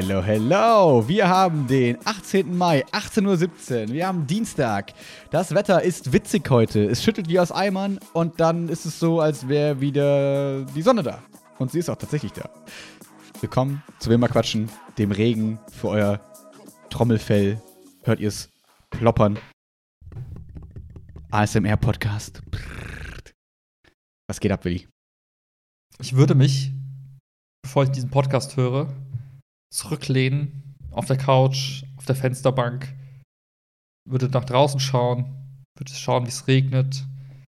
hello, hello. Wir haben den 18. Mai, 18.17 Uhr. Wir haben Dienstag. Das Wetter ist witzig heute. Es schüttelt wie aus Eimern und dann ist es so, als wäre wieder die Sonne da. Und sie ist auch tatsächlich da. Willkommen zu Wilma Quatschen, dem Regen für euer Trommelfell. Hört ihr es ploppern? ASMR-Podcast. Was geht ab, Willi? Ich würde mich, bevor ich diesen Podcast höre, zurücklehnen auf der Couch, auf der Fensterbank, würde nach draußen schauen, würde schauen, wie es regnet,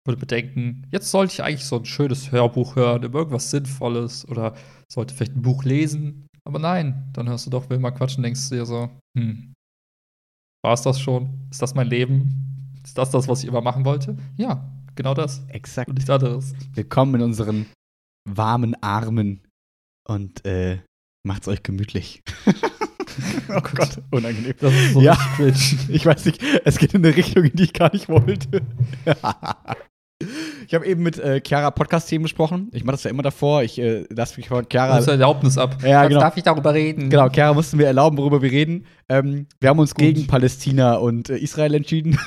würde bedenken, jetzt sollte ich eigentlich so ein schönes Hörbuch hören, über irgendwas Sinnvolles oder sollte vielleicht ein Buch lesen. Aber nein, dann hörst du doch Wilma quatschen, denkst du dir so, hm, war es das schon? Ist das mein Leben? Ist das das, was ich immer machen wollte? Ja, genau das. Exakt. Und nichts anderes. Willkommen in unseren warmen Armen und äh, macht's euch gemütlich. oh Gott, unangenehm. Das ist so Ja. cringe. Ich weiß nicht, es geht in eine Richtung, in die ich gar nicht wollte. ich habe eben mit äh, Chiara Podcast-Themen besprochen. Ich mache das ja immer davor. Ich äh, lasse mich von Chiara. musst Erlaubnis ab. Ja, genau. Darf ich darüber reden? Genau, Chiara mussten wir erlauben, worüber wir reden. Ähm, wir haben uns Gut. gegen Palästina und äh, Israel entschieden.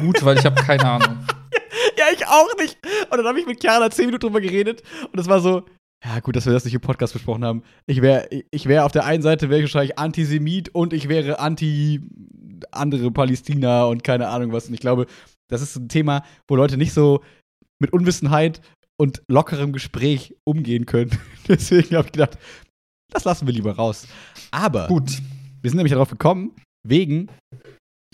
Gut, weil ich habe keine Ahnung. ja, ich auch nicht. Und dann habe ich mit Chiara zehn Minuten drüber geredet. Und es war so, ja, gut, dass wir das nicht im Podcast besprochen haben. Ich wäre ich wär auf der einen Seite wäre ich wahrscheinlich Antisemit und ich wäre anti andere Palästina und keine Ahnung was. Und ich glaube, das ist ein Thema, wo Leute nicht so mit Unwissenheit und lockerem Gespräch umgehen können. Deswegen habe ich gedacht, das lassen wir lieber raus. Aber Gut. wir sind nämlich darauf gekommen, wegen.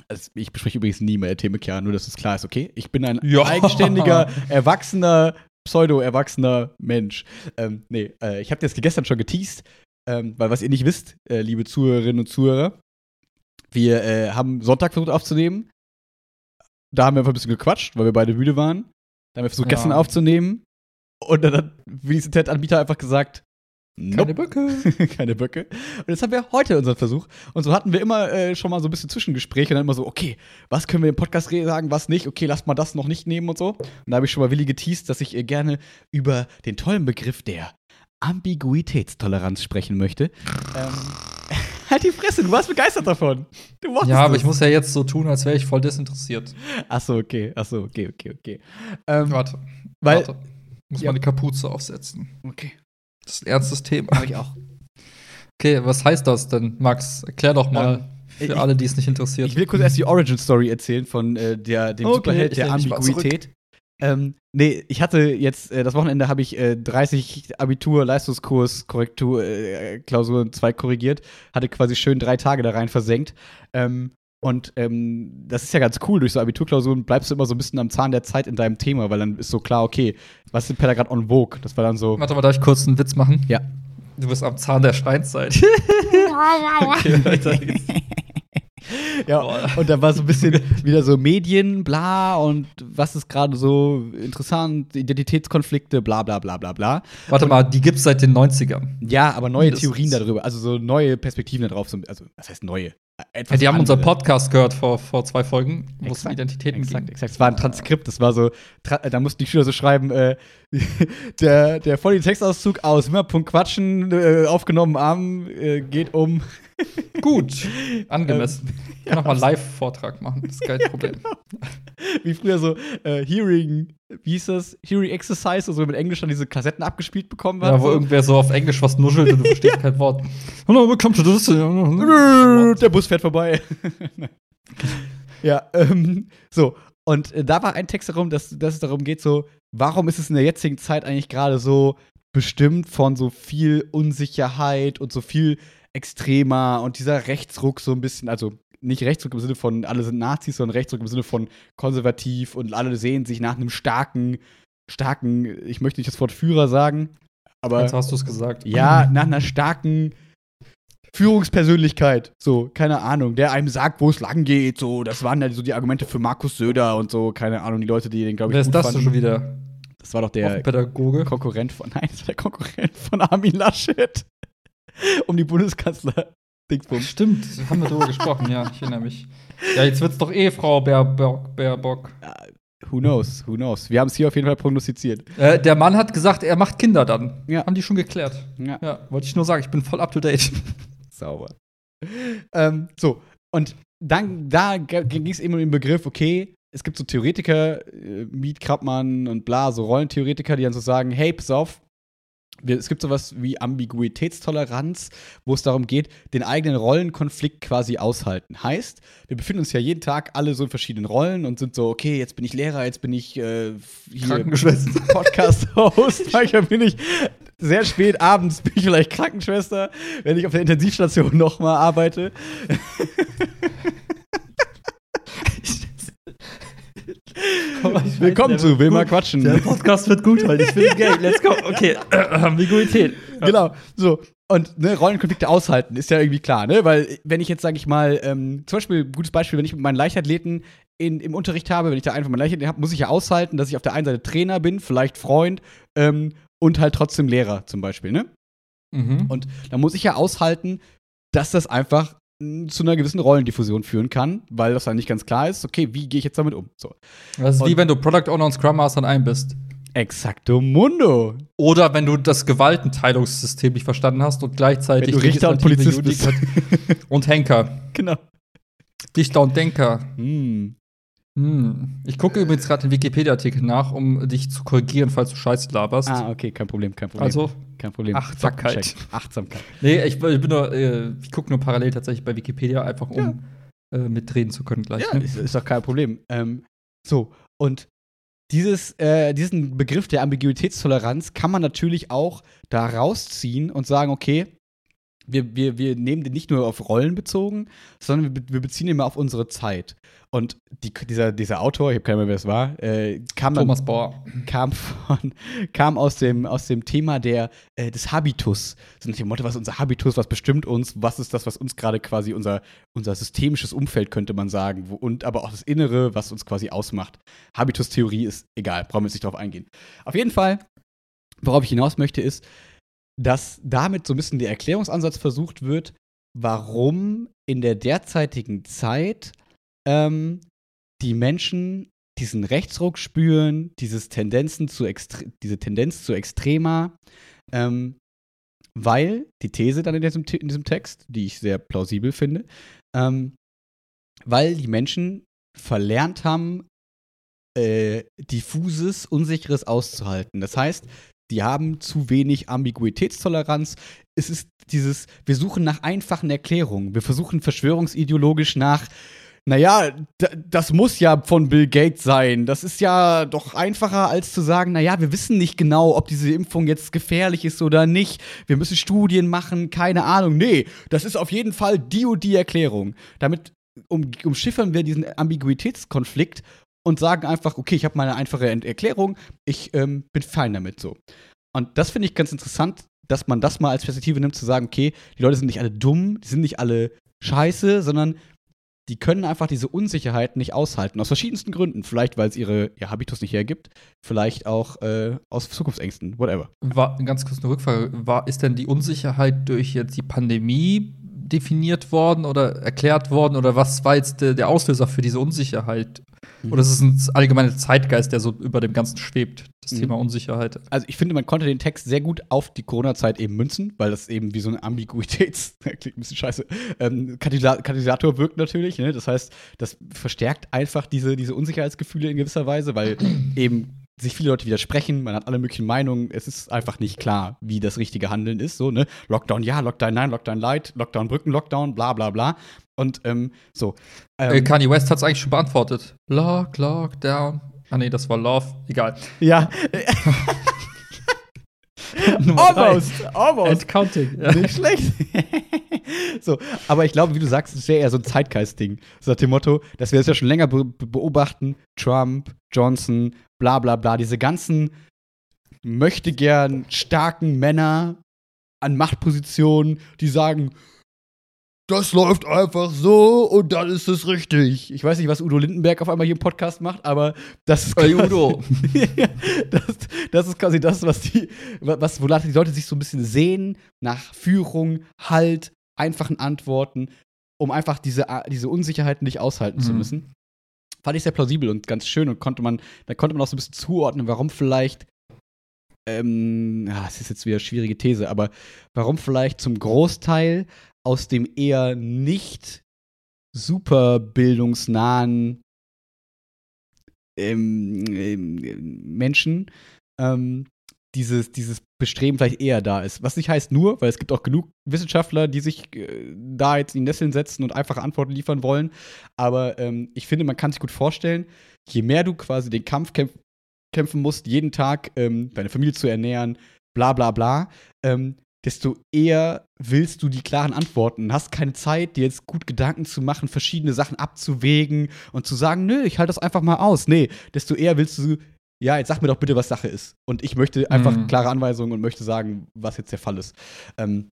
Also ich bespreche übrigens nie mehr Themen Chiara, nur dass es klar ist, okay? Ich bin ein Ja. eigenständiger, erwachsener, pseudo-erwachsener Mensch. Ähm, nee, äh, ich habe das gestern schon geteased, ähm, weil was ihr nicht wisst, äh, liebe Zuhörerinnen und Zuhörer, wir äh, haben Sonntag versucht aufzunehmen. Da haben wir einfach ein bisschen gequatscht, weil wir beide müde waren. Da haben wir versucht, Ja. gestern aufzunehmen. Und dann hat Willis Internetanbieter einfach gesagt, Keine Böcke. keine Böcke. Und jetzt haben wir heute unseren Versuch. Und so hatten wir immer äh, schon mal so ein bisschen Zwischengespräche und dann immer so, okay, was können wir im Podcast sagen, was nicht? Okay, lass mal das noch nicht nehmen und so. Und da habe ich schon mal Willi geteased, dass ich äh, gerne über den tollen Begriff der Ambiguitätstoleranz sprechen möchte. ähm, halt die Fresse, du warst begeistert davon. Du wolltest Ja, aber es. ich muss ja jetzt so tun, als wäre ich voll desinteressiert. Achso, okay, achso, okay, okay, okay. Ähm, Warte. weil, Warte. Muss Ja. mal eine Kapuze aufsetzen. okay, Das ist ein ernstes Thema. habe ich auch. Okay, was heißt das denn, Max? Erklär doch mal für ich- alle, die es nicht interessiert. Ich will kurz erst die Origin-Story erzählen von äh, der, dem Okay, Superheld der Ambiguität. Ähm, nee, ich hatte jetzt, äh, das Wochenende habe ich äh, 30 Abitur, Leistungskurs, Korrektur, äh, Klausuren 2 korrigiert, hatte quasi schön drei Tage da rein versenkt. Ähm, und ähm, das ist ja ganz cool, durch so Abiturklausuren bleibst du immer so ein bisschen am Zahn der Zeit in deinem Thema, weil dann ist so klar, okay, was ist denn gerade on vogue? Das war dann so. Warte mal, darf ich kurz einen Witz machen? Ja. Du bist am Zahn der Steinzeit. okay, weiter geht's. Ja, Boah. und da war so ein bisschen wieder so Medien, bla, und was ist gerade so interessant, Identitätskonflikte, bla, bla, bla, bla, bla. Warte mal, die gibt's seit den 90ern. Ja, aber neue Mindestens. Theorien darüber, also so neue Perspektiven darauf, so, also, was heißt neue? Etwas Ja, die haben unseren. Podcast gehört vor, vor zwei Folgen, wo es um Identitäten Exakt, ging. exakt. Es war ein Transkript, das war so, tra da mussten die Schüler so schreiben, äh, der, der voll Textauszug aus Wimmerpunkt Quatschen, äh, aufgenommen am, äh, geht um. Gut, angemessen. Ähm, Ich kann noch mal einen Live-Vortrag machen, das ist kein Problem. Wie früher so, äh, Hearing, wie hieß das? Hearing Exercise, also mit Englisch dann diese Kassetten abgespielt bekommen hat. Ja, wo so. irgendwer so auf Englisch was nuschelt und du verstehst kein Wort. Der Bus fährt vorbei. ja, ähm, so. Und äh, da war ein Text darum, dass, dass es darum geht, so, warum ist es in der jetzigen Zeit eigentlich gerade so bestimmt von so viel Unsicherheit und so viel extremer und dieser Rechtsruck so ein bisschen, also nicht Rechtsruck im Sinne von alle sind Nazis, sondern Rechtsruck im Sinne von konservativ und alle sehen sich nach einem starken, starken, ich möchte nicht das Wort Führer sagen, aber Jetzt hast du es gesagt. ja, nach einer starken Führungspersönlichkeit, so, keine Ahnung, der einem sagt, wo es lang geht, so, das waren ja so die Argumente für Markus Söder und so, keine Ahnung, die Leute, die den, glaube ich, Wer ist das fanden. schon wieder? Das war doch der Pädagoge. Konkurrent von, nein, das war der Konkurrent von Armin Laschet um die Bundeskanzler Dingsbums. Stimmt, haben wir darüber gesprochen, ja, ich erinnere mich. Ja, jetzt wird's doch eh Frau Baerbock. Baerbock. Who knows, who knows. Wir haben es hier auf jeden Fall prognostiziert. Äh, der Mann hat gesagt, er macht Kinder dann. Ja. Haben die schon geklärt. Ja. Ja, wollte ich nur sagen, ich bin voll up to date. Sauber. Ähm, so, und dann, da ging es eben um den Begriff, okay, es gibt so Theoretiker, äh, Miet Krabmann und bla, so Rollentheoretiker, die dann so sagen, hey, pass auf, es gibt sowas wie Ambiguitätstoleranz, wo es darum geht, den eigenen Rollenkonflikt quasi aushalten. Heißt, wir befinden uns ja jeden Tag alle so in verschiedenen Rollen und sind so, okay, jetzt bin ich Lehrer, jetzt bin ich äh, Krankenschwester. Podcast-Host, manchmal bin ich sehr spät abends, bin ich vielleicht Krankenschwester, wenn ich auf der Intensivstation nochmal arbeite. Willkommen zu Will mal quatschen. Der Podcast wird gut heute. Ich will Geld. Let's go. Okay. Ambiguität. Genau. So. Und ne, Rollenkonflikte aushalten ist ja irgendwie klar, ne? Weil, wenn ich jetzt, sage ich mal, ähm, zum Beispiel, gutes Beispiel, wenn ich mit meinen Leichtathleten in, im Unterricht habe, wenn ich da einfach meinen Leichtathleten habe, muss ich ja aushalten, dass ich auf der einen Seite Trainer bin, vielleicht Freund ähm, und halt trotzdem Lehrer zum Beispiel, ne? Mhm. Und da muss ich ja aushalten, dass das einfach zu einer gewissen Rollendiffusion führen kann, weil das dann nicht ganz klar ist, okay, wie gehe ich jetzt damit um? So. Das ist Und- wie wenn du Product Owner und Scrum Master in einem bist. Exacto Mundo. Oder wenn du das Gewaltenteilungssystem nicht verstanden hast und gleichzeitig Richter und Polizist Judikat- und Henker. Genau. Dichter und Denker. Hm. Hm. Ich gucke übrigens gerade den Wikipedia-Artikel nach, um dich zu korrigieren, falls du Scheiße laberst. Ah, okay, kein Problem, kein Problem. also, kein Problem. Achtsamkeit. Faktencheck. Achtsamkeit. nee, ich, ich bin nur, äh, ich gucke nur parallel tatsächlich bei Wikipedia, einfach um äh, mitreden zu können gleich. Ja, ne? ist, ist doch kein Problem. Ähm, so, und dieses, äh, diesen Begriff der Ambiguitätstoleranz kann man natürlich auch da rausziehen und sagen, okay, wir, wir, wir nehmen den nicht nur auf Rollen bezogen, sondern wir, wir beziehen ihn mal auf unsere Zeit. Und die, dieser, dieser Autor, ich habe keine Ahnung, wer es war, äh, kam Thomas Bauer. kam von kam aus dem aus dem Thema der äh, des Habitus so nach dem Motto was ist unser Habitus was bestimmt uns was ist das was uns gerade quasi unser unser systemisches Umfeld könnte man sagen wo, und aber auch das Innere was uns quasi ausmacht Habitus-Theorie ist egal brauchen wir jetzt nicht drauf eingehen auf jeden Fall worauf ich hinaus möchte ist dass damit so ein bisschen der Erklärungsansatz versucht wird warum in der derzeitigen Zeit ähm, die Menschen diesen Rechtsruck spüren, dieses Tendenzen zu diese Tendenz zu extremer, ähm, weil die These dann in diesem, in diesem Text, die ich sehr plausibel finde, ähm, weil die Menschen verlernt haben, äh, diffuses, unsicheres auszuhalten. Das heißt, die haben zu wenig Ambiguitätstoleranz. Es ist dieses, wir suchen nach einfachen Erklärungen. Wir versuchen verschwörungsideologisch nach, naja, das muss ja von Bill Gates sein. Das ist ja doch einfacher, als zu sagen, naja, wir wissen nicht genau, ob diese Impfung jetzt gefährlich ist oder nicht. Wir müssen Studien machen, keine Ahnung. Nee, das ist auf jeden Fall die und die Erklärung. Damit um, umschiffern wir diesen Ambiguitätskonflikt und sagen einfach, okay, ich habe meine einfache Erklärung, ich ähm, bin fein damit so. Und das finde ich ganz interessant, dass man das mal als Perspektive nimmt, zu sagen, okay, die Leute sind nicht alle dumm, die sind nicht alle scheiße, sondern die können einfach diese Unsicherheit nicht aushalten. Aus verschiedensten Gründen. Vielleicht, weil es ihre ihr Habitus nicht hergibt. Vielleicht auch äh, aus Zukunftsängsten. Whatever. War, ganz kurz eine Rückfrage. War, ist denn die Unsicherheit durch jetzt die Pandemie definiert worden oder erklärt worden? Oder was war jetzt der, der Auslöser für diese Unsicherheit? Oder ist es ein allgemeiner Zeitgeist, der so über dem Ganzen schwebt, das Mhm. Thema Unsicherheit? Also ich finde, man konnte den Text sehr gut auf die Corona-Zeit eben münzen, weil das eben wie so ein Ambiguitäts, klingt ein bisschen scheiße, ähm, Katalysa- Katalysator wirkt natürlich. Ne? Das heißt, das verstärkt einfach diese, diese Unsicherheitsgefühle in gewisser Weise, weil eben sich viele Leute widersprechen, man hat alle möglichen Meinungen, es ist einfach nicht klar, wie das richtige Handeln ist. So, ne? Lockdown ja, Lockdown nein, Lockdown light, Lockdown Brücken, Lockdown, bla bla bla. Und ähm, so. Ähm, Äh, Kanye West hat es eigentlich schon beantwortet. Lock, Lockdown. Ah, nee, das war Love. Egal. ja, almost, almost. And counting. Ja. Nicht schlecht. so, aber ich glaube, wie du sagst, es wäre eher so ein Zeitgeist-Ding. So nach dem Motto, dass wir das ja schon länger be- beobachten. Trump, Johnson, bla bla bla, diese ganzen möchte gern starken Männer an Machtpositionen, die sagen, das läuft einfach so und dann ist es richtig. Ich weiß nicht, was Udo Lindenberg auf einmal hier im Podcast macht, aber das ist quasi- Udo. das, das ist quasi das, was die, was, wonach die Leute sich so ein bisschen sehen, nach Führung, Halt, einfachen Antworten, um einfach diese, diese Unsicherheit nicht aushalten zu Mhm. müssen. Fand ich sehr plausibel und ganz schön und konnte man, da konnte man auch so ein bisschen zuordnen, warum vielleicht, ähm, es ist jetzt wieder eine schwierige These, aber warum vielleicht zum Großteil aus dem eher nicht super bildungsnahen ähm, ähm, Menschen ähm, dieses, dieses Bestreben vielleicht eher da ist. Was nicht heißt nur, weil es gibt auch genug Wissenschaftler, die sich äh, da jetzt in die Nesseln setzen und einfache Antworten liefern wollen. Aber ähm, ich finde, man kann sich gut vorstellen, je mehr du quasi den Kampf kämpf kämpfen musst, jeden Tag ähm, deine Familie zu ernähren, bla bla bla, ähm, desto eher willst du die klaren Antworten. Hast keine Zeit, dir jetzt gut Gedanken zu machen, verschiedene Sachen abzuwägen und zu sagen, nö, ich halte das einfach mal aus. Nee, desto eher willst du ja, jetzt sag mir doch bitte, was Sache ist. Und ich möchte einfach mhm. klare Anweisungen und möchte sagen, was jetzt der Fall ist. Ähm,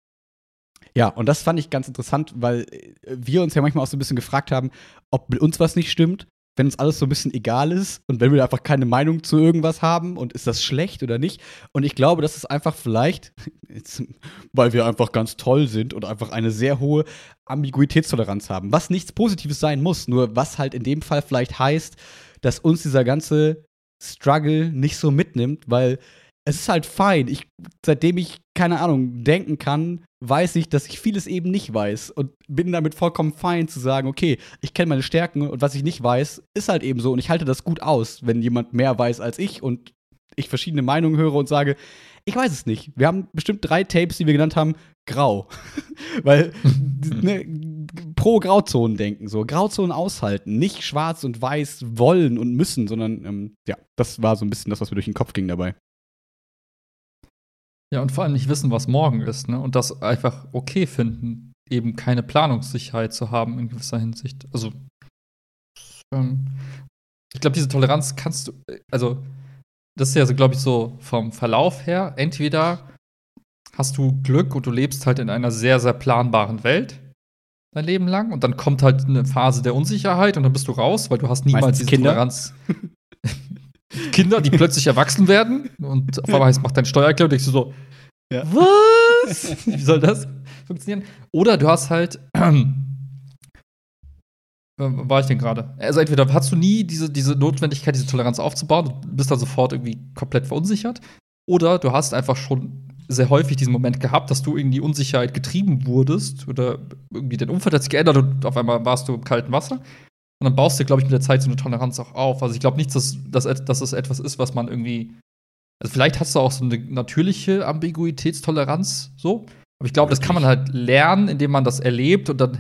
ja, und das fand ich ganz interessant, weil äh, wir uns ja manchmal auch so ein bisschen gefragt haben, ob mit uns was nicht stimmt, wenn uns alles so ein bisschen egal ist und wenn wir einfach keine Meinung zu irgendwas haben und ist das schlecht oder nicht. Und ich glaube, das ist einfach vielleicht, jetzt, weil wir einfach ganz toll sind und einfach eine sehr hohe Ambiguitätstoleranz haben, was nichts Positives sein muss, nur was halt in dem Fall vielleicht heißt, dass uns dieser ganze Struggle nicht so mitnimmt, weil es ist halt fein. Ich, seitdem ich, keine Ahnung, denken kann, weiß ich, dass ich vieles eben nicht weiß und bin damit vollkommen fein zu sagen, okay, ich kenne meine Stärken und was ich nicht weiß, ist halt eben so und ich halte das gut aus, wenn jemand mehr weiß als ich und ich verschiedene Meinungen höre und sage, ich weiß es nicht. Wir haben bestimmt drei Tapes, die wir genannt haben, grau. Weil ne, pro Grauzonen denken, so Grauzonen aushalten, nicht schwarz und weiß wollen und müssen, sondern ähm, ja, das war so ein bisschen das, was mir durch den Kopf ging dabei. Ja, und vor allem nicht wissen, was morgen ist, ne? Und das einfach okay finden, eben keine Planungssicherheit zu haben in gewisser Hinsicht. Also, ähm, ich glaube, diese Toleranz kannst du, also, das ist ja so, glaube ich, so vom Verlauf her, entweder hast du Glück und du lebst halt in einer sehr, sehr planbaren Welt dein Leben lang und dann kommt halt eine Phase der Unsicherheit und dann bist du raus, weil du hast niemals Meistens diese Kinder. Toleranz. Kinder, die plötzlich erwachsen werden und auf einmal heißt, mach dein Steuererklärung und denkst du so, ja. was? Wie soll das funktionieren? Oder du hast halt, war ich denn gerade? Also entweder hast du nie diese, diese Notwendigkeit, diese Toleranz aufzubauen, du bist dann sofort irgendwie komplett verunsichert, oder du hast einfach schon sehr häufig diesen Moment gehabt, dass du in die Unsicherheit getrieben wurdest oder irgendwie dein Umfeld hat sich geändert und auf einmal warst du im kalten Wasser. Und dann baust du, glaube ich, mit der Zeit so eine Toleranz auch auf. Also ich glaube nicht, dass, dass, dass es etwas ist, was man irgendwie. Also vielleicht hast du auch so eine natürliche Ambiguitätstoleranz, so. Aber ich glaube, das kann man halt lernen, indem man das erlebt und dann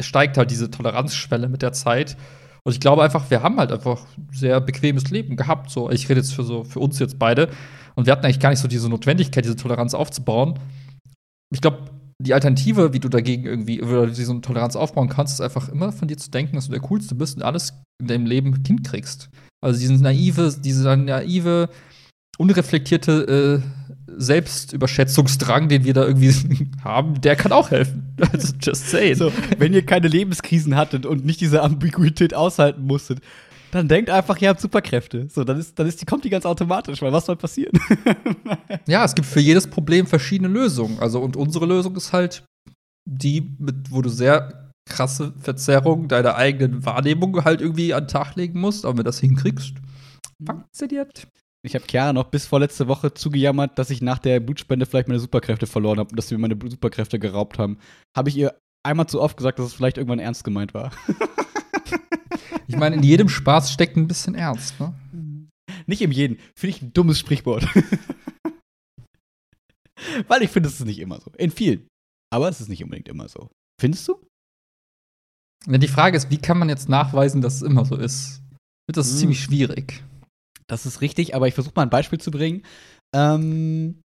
steigt halt diese Toleranzschwelle mit der Zeit. Und ich glaube einfach, wir haben halt einfach sehr bequemes Leben gehabt. So, ich rede jetzt für so für uns jetzt beide. Und wir hatten eigentlich gar nicht so diese Notwendigkeit, diese Toleranz aufzubauen. Ich glaube, die Alternative, wie du dagegen irgendwie oder diese Toleranz aufbauen kannst, ist einfach immer von dir zu denken, dass du der Coolste bist und alles in deinem Leben hinkriegst. Also diesen naive, diese naive, unreflektierte äh, Selbstüberschätzungsdrang, den wir da irgendwie haben, der kann auch helfen. Also just say. So, wenn ihr keine Lebenskrisen hattet und nicht diese Ambiguität aushalten musstet, dann denkt einfach, ihr habt Superkräfte. So, dann ist, dann ist die, kommt die ganz automatisch, weil was soll passieren? ja, es gibt für jedes Problem verschiedene Lösungen. Also, und unsere Lösung ist halt die, mit, wo du sehr krasse Verzerrungen deiner eigenen Wahrnehmung halt irgendwie an den Tag legen musst, aber wenn du das hinkriegst, funktioniert. Ich habe Chiara noch bis vorletzte Woche zugejammert, dass ich nach der Blutspende vielleicht meine Superkräfte verloren habe und dass sie mir meine Superkräfte geraubt haben. Habe ich ihr einmal zu oft gesagt, dass es vielleicht irgendwann ernst gemeint war. Ich meine, in jedem Spaß steckt ein bisschen Ernst, ne? Nicht in jedem. Finde ich ein dummes Sprichwort. Weil ich finde, es ist nicht immer so. In vielen. Aber es ist nicht unbedingt immer so. Findest du? Ja, die Frage ist, wie kann man jetzt nachweisen, dass es immer so ist? Das ist hm. ziemlich schwierig. Das ist richtig, aber ich versuche mal ein Beispiel zu bringen. Ähm,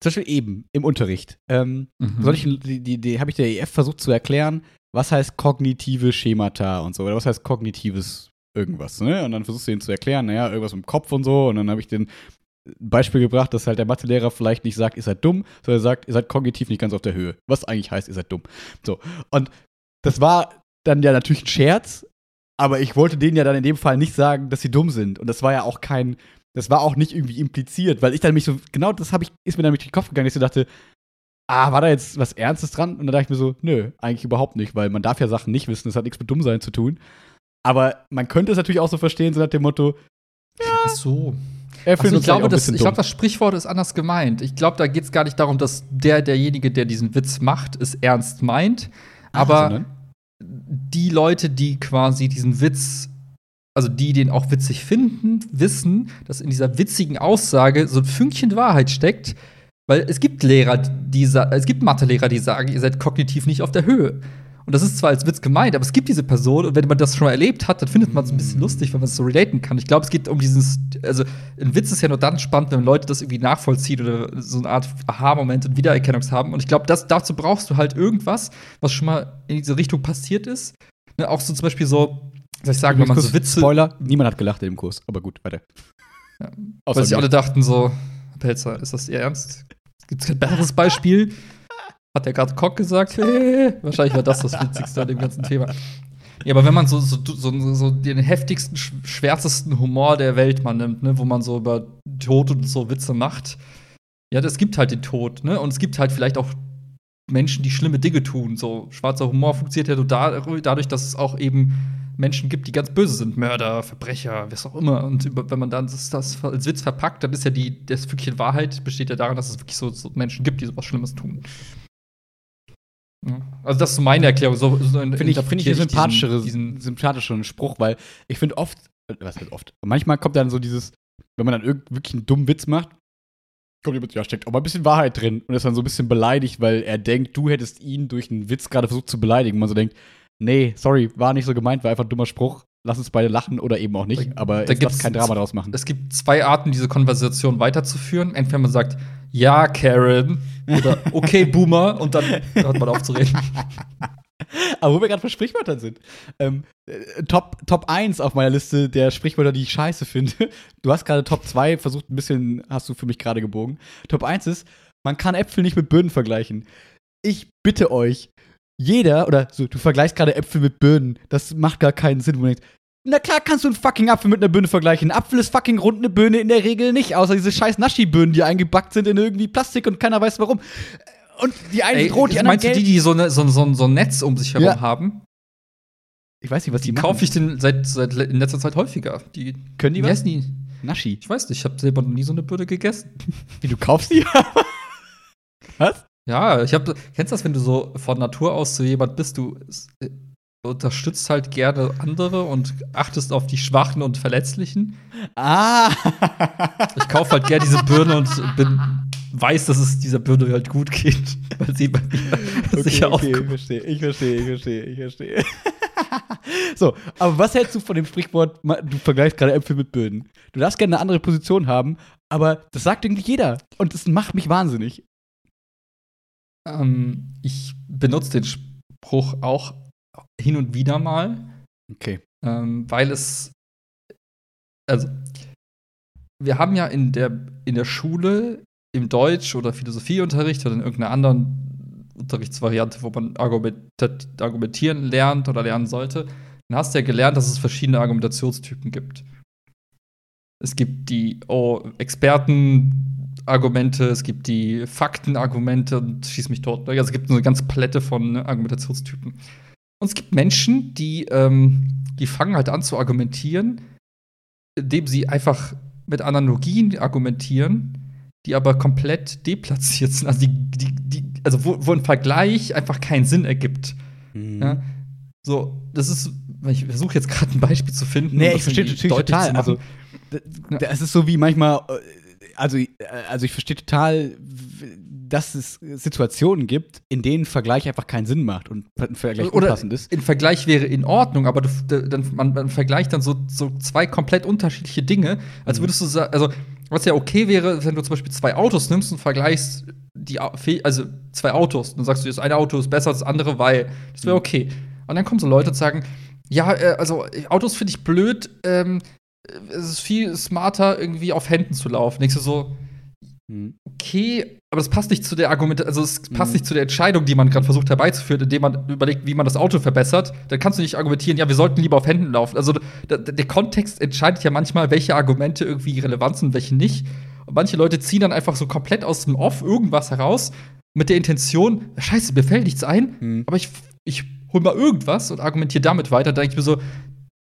zum Beispiel eben im Unterricht. Ähm, mhm. soll ich, die, die, die habe ich der EF versucht zu erklären, was heißt kognitive Schemata und so, oder was heißt kognitives irgendwas, ne? Und dann versuchst du ihnen zu erklären, naja, irgendwas im Kopf und so, und dann habe ich den Beispiel gebracht, dass halt der Mathelehrer vielleicht nicht sagt, ihr seid dumm, sondern er sagt, ihr seid kognitiv nicht ganz auf der Höhe. Was eigentlich heißt, ihr seid dumm. So. Und das war dann ja natürlich ein Scherz, aber ich wollte denen ja dann in dem Fall nicht sagen, dass sie dumm sind. Und das war ja auch kein, das war auch nicht irgendwie impliziert, weil ich dann mich so, genau das habe ich, ist mir dann durch den Kopf gegangen, dass ich so dachte, ah, war da jetzt was Ernstes dran? Und dann dachte ich mir so, nö, eigentlich überhaupt nicht, weil man darf ja Sachen nicht wissen, das hat nichts mit Dummsein zu tun. Aber man könnte es natürlich auch so verstehen, so nach dem Motto, ja. Ach so. Also ich glaube, das, ich glaube, das Sprichwort ist anders gemeint. Ich glaube, da geht es gar nicht darum, dass der, derjenige, der diesen Witz macht, es ernst meint. Aber Ah, sondern- die Leute, die quasi diesen Witz, also die den auch witzig finden, wissen, dass in dieser witzigen Aussage so ein Fünkchen Wahrheit steckt. Weil es gibt Lehrer, die es gibt Mathelehrer, die sagen, ihr seid kognitiv nicht auf der Höhe. Und das ist zwar als Witz gemeint, aber es gibt diese Person und wenn man das schon mal erlebt hat, dann findet man es ein bisschen lustig, wenn man es so relaten kann. Ich glaube, es geht um dieses, also ein Witz ist ja nur dann spannend, wenn Leute das irgendwie nachvollziehen oder so eine Art Aha-Moment und Wiedererkennungs haben. Und ich glaube, dazu brauchst du halt irgendwas, was schon mal in diese Richtung passiert ist. Ne, auch so zum Beispiel so, soll ich sagen, wenn man so Witze, Spoiler, niemand hat gelacht in dem Kurs. Aber gut, weiter. Ja. Weil sich mir. alle dachten so, Pelzer, ist das Ihr Ernst? Gibt es kein besseres Beispiel? Hat der gerade Kock gesagt? Hey. Wahrscheinlich war das das Witzigste an dem ganzen Thema. Ja, aber wenn man so, so, so, so den heftigsten, sch- schwärzesten Humor der Welt mal nimmt, ne, wo man so über Tod und so Witze macht, ja, es gibt halt den Tod, ne? Und es gibt halt vielleicht auch Menschen, die schlimme Dinge tun. So schwarzer Humor funktioniert ja dadurch, dass es auch eben Menschen gibt, die ganz böse sind, Mörder, Verbrecher, was auch immer. Und wenn man dann das, das als Witz verpackt, dann ist ja die das Fünkchen Wahrheit besteht ja darin, dass es wirklich so, so Menschen gibt, die sowas Schlimmes tun. Also das ist so meine Erklärung. So, so Finde ich, finde ich einen sympathischere, diesen, diesen sympathischeren Spruch, weil ich finde oft, was heißt oft, manchmal kommt dann so dieses, wenn man dann wirklich einen dummen Witz macht, kommt jemand, ja, steckt auch mal ein bisschen Wahrheit drin und ist dann so ein bisschen beleidigt, weil er denkt, du hättest ihn durch einen Witz gerade versucht zu beleidigen. Und man so denkt, nee, sorry, war nicht so gemeint, war einfach ein dummer Spruch. Lass uns beide lachen oder eben auch nicht, aber Da jetzt kein Drama draus machen. Es gibt zwei Arten, diese Konversation weiterzuführen. Entweder man sagt, ja, Karen, oder okay, Boomer, und dann hört man auf zu reden. Aber wo wir gerade bei Sprichwörtern sind. Ähm, äh, Top, Top 1 auf meiner Liste der Sprichwörter, die ich scheiße finde. Du hast gerade Top 2 versucht, ein bisschen, hast du für mich gerade gebogen. Top 1 ist, man kann Äpfel nicht mit Birnen vergleichen. Ich bitte euch, jeder, oder so, du vergleichst gerade Äpfel mit Birnen. Das macht gar keinen Sinn, wo man denkt, na klar kannst du einen fucking Apfel mit einer Birne vergleichen. Ein Apfel ist fucking rund, eine Birne in der Regel nicht. Außer diese scheiß Naschi-Birnen, die eingebackt sind in irgendwie Plastik und keiner weiß warum. Und die einen Ey, sind rot, die anderen meinst du gelb. die, die so, ne, so, so, so ein Netz um sich herum Ja. haben? ich weiß nicht, was die, Die machen. kaufe ich den seit, seit in letzter Zeit häufiger. Die, Können die was? die? Naschi. Ich weiß nicht, ich habe selber noch nie so eine Birne gegessen. Wie, du kaufst die? Was? Ja, ich habe. Kennst du das, wenn du so von Natur aus so jemand bist, du äh, unterstützt halt gerne andere und achtest auf die Schwachen und Verletzlichen? Ah. Ich kaufe halt gerne diese Birne und bin, weiß, dass es dieser Birne halt gut geht, weil sie bei mir sicher okay, ich aufkommt. verstehe, ich verstehe, ich verstehe, ich verstehe. so, aber was hältst du von dem Sprichwort, du vergleichst gerade Äpfel mit Birnen? Du darfst gerne eine andere Position haben, aber das sagt irgendwie jeder. Und das macht mich wahnsinnig. Ähm, ich benutze den Spruch auch hin und wieder mal, Okay. ähm, weil es. Also, wir haben ja in der, in der Schule im Deutsch- oder Philosophieunterricht oder in irgendeiner anderen Unterrichtsvariante, wo man argumentieren lernt oder lernen sollte, dann hast du ja gelernt, dass es verschiedene Argumentationstypen gibt. Es gibt die oh, Expertenargumente, es gibt die Faktenargumente und schieß mich tot. Also es gibt eine ganze Palette von ne, Argumentationstypen. Und es gibt Menschen, die, ähm, die fangen halt an zu argumentieren, indem sie einfach mit Analogien argumentieren, die aber komplett deplatziert sind. Also, die, die, die, also wo, wo ein Vergleich einfach keinen Sinn ergibt. Mhm. Ja? So, das ist, ich versuche jetzt gerade ein Beispiel zu finden. Nee, um ich das verstehe natürlich total. Also, machen. d- d- es ist so wie manchmal, äh, also, äh, also ich verstehe total, dass es Situationen gibt, in denen Vergleich einfach keinen Sinn macht und ein Vergleich Oder unpassend ist. ein Vergleich wäre in Ordnung, aber du, dann, man, man vergleicht dann so, so zwei komplett unterschiedliche Dinge. Als Mhm. würdest du sagen, also was ja okay wäre, wenn du zum Beispiel zwei Autos nimmst und vergleichst die, also zwei Autos. Dann sagst du, das eine Auto ist besser als das andere, weil das wäre Mhm. okay. Und dann kommen so Leute und sagen, ja, äh, also Autos finde ich blöd, ähm, äh, es ist viel smarter, irgendwie auf Händen zu laufen. Denkst du so, Mhm. okay, aber das passt nicht zu der Argument, also es passt Mhm. nicht zu der Entscheidung, die man gerade versucht herbeizuführen, indem man überlegt, wie man das Auto verbessert. Dann kannst du nicht argumentieren, ja, wir sollten lieber auf Händen laufen. Also der, der Kontext entscheidet ja manchmal, welche Argumente irgendwie relevant sind, welche nicht. Und manche Leute ziehen dann einfach so komplett aus dem Off irgendwas heraus mit der Intention, scheiße, mir fällt nichts ein, Mhm. aber ich, ich hol mal irgendwas und argumentiere damit weiter. Da denke ich mir so,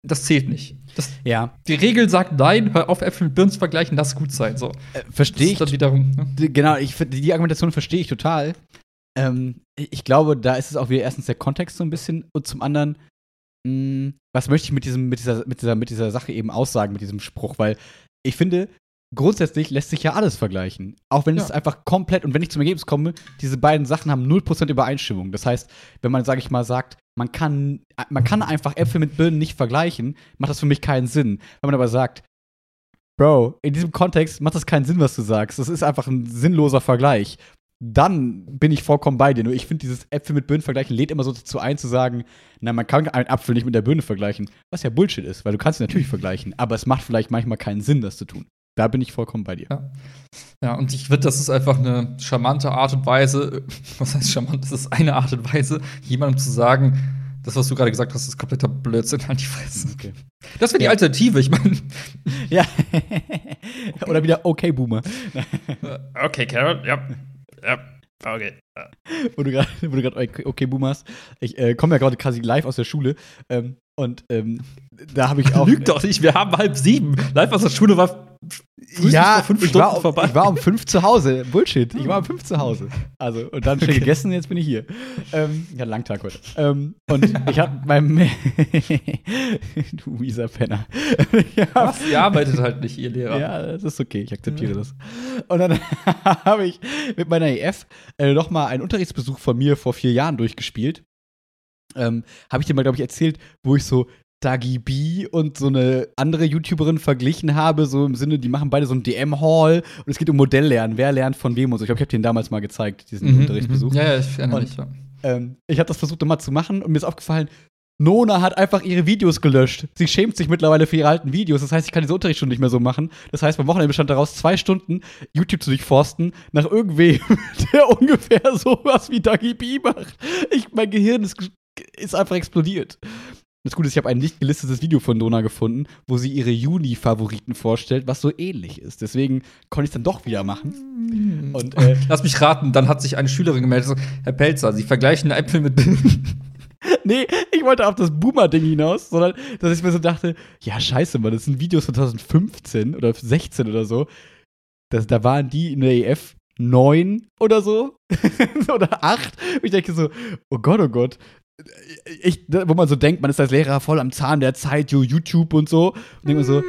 das zählt nicht. Das, Ja, die Regel sagt nein, hör auf, Äpfel mit Birnen zu vergleichen, lass gut sein. So. äh, verstehe ich. Dann wiederum. Ne? Genau, ich, die Argumentation verstehe ich total. Ähm, ich glaube, da ist es auch wieder erstens der Kontext so ein bisschen und zum anderen, mh, was möchte ich mit diesem, mit dieser, mit dieser, mit dieser Sache eben aussagen, mit diesem Spruch, weil ich finde, grundsätzlich lässt sich ja alles vergleichen. Auch wenn es Ja. einfach komplett, und wenn ich zum Ergebnis komme, diese beiden Sachen haben 0% Übereinstimmung. Das heißt, wenn man, sage ich mal, sagt, man kann, man kann einfach Äpfel mit Birnen nicht vergleichen, macht das für mich keinen Sinn. Wenn man aber sagt, Bro, in diesem Kontext macht das keinen Sinn, was du sagst. Das ist einfach ein sinnloser Vergleich. Dann bin ich vollkommen bei dir. Nur ich finde, dieses Äpfel mit Birnen vergleichen lädt immer so dazu ein, zu sagen, na, man kann einen Apfel nicht mit der Birne vergleichen. Was ja Bullshit ist, weil du kannst sie natürlich vergleichen, aber es macht vielleicht manchmal keinen Sinn, das zu tun. Da bin ich vollkommen bei dir. Ja. Ja, und ich finde, das ist einfach eine charmante Art und Weise, was heißt charmant? Das ist eine Art und Weise, jemandem zu sagen, das, was du gerade gesagt hast, ist kompletter Blödsinn, halt die Fresse. Okay. Das wäre die Ja. Alternative, ich meine. Ja. Oder wieder okay, Boomer. Okay, Carol, ja. Ja, okay. wo du gerade okay, Boomer hast. Ich äh, komme ja gerade quasi live aus der Schule. Ähm, und ähm, da habe ich auch. Lügt doch nicht, wir haben halb sieben. Live aus der Schule war ja, fünf ich, Stunden war um, vorbei. ich war um fünf zu Hause. Bullshit. Ich war um fünf zu Hause. Also, und dann schnell Okay. gegessen, jetzt bin ich hier. Ähm, ich hatte einen langen Tag heute. Ähm, und ich habe meinem. du mieser Penner. Was? Ihr arbeitet halt nicht, ihr Lehrer. Ja, das ist okay, ich akzeptiere das. Und dann habe ich mit meiner EF äh, noch mal einen Unterrichtsbesuch von mir vor vier Jahren durchgespielt. Ähm, habe ich dir mal, glaube ich, erzählt, wo ich so Dagi B und so eine andere YouTuberin verglichen habe, so im Sinne, die machen beide so ein DM-Hall und es geht um Modelllernen, wer lernt von wem und so. Ich glaube, ich habe den damals mal gezeigt, diesen Mhm, Unterrichtsbesuch. mhm. Ja, ja, ich erinnere mich. Ja. Ähm, ich habe das versucht nochmal zu machen und mir ist aufgefallen, Nona hat einfach ihre Videos gelöscht. Sie schämt sich mittlerweile für ihre alten Videos. Das heißt, ich kann diese Unterrichtsstunde nicht mehr so machen. Das heißt, beim Wochenende bestand daraus, zwei Stunden YouTube zu durchforsten nach irgendwem, der ungefähr sowas wie Dagi B macht. Ich, mein Gehirn ist, ist einfach explodiert. Das Gute ist, ich habe ein nicht gelistetes Video von Nona gefunden, wo sie ihre Juni-Favoriten vorstellt, was so ähnlich ist. Deswegen konnte ich es dann doch wieder machen. Und äh, Lass mich raten, dann hat sich eine Schülerin gemeldet, Herr Pelzer, Sie vergleichen Äpfel mit Nee, ich wollte auf das Boomer-Ding hinaus, sondern dass ich mir so dachte, ja, scheiße, Mann, das sind Videos von 2015 oder 16 oder so. Das, da waren die in der EF 9 oder so. oder 8. Und ich denke so, oh Gott, oh Gott. Ich, wo man so denkt, man ist als Lehrer voll am Zahn der Zeit, YouTube und so. Und denkt man so,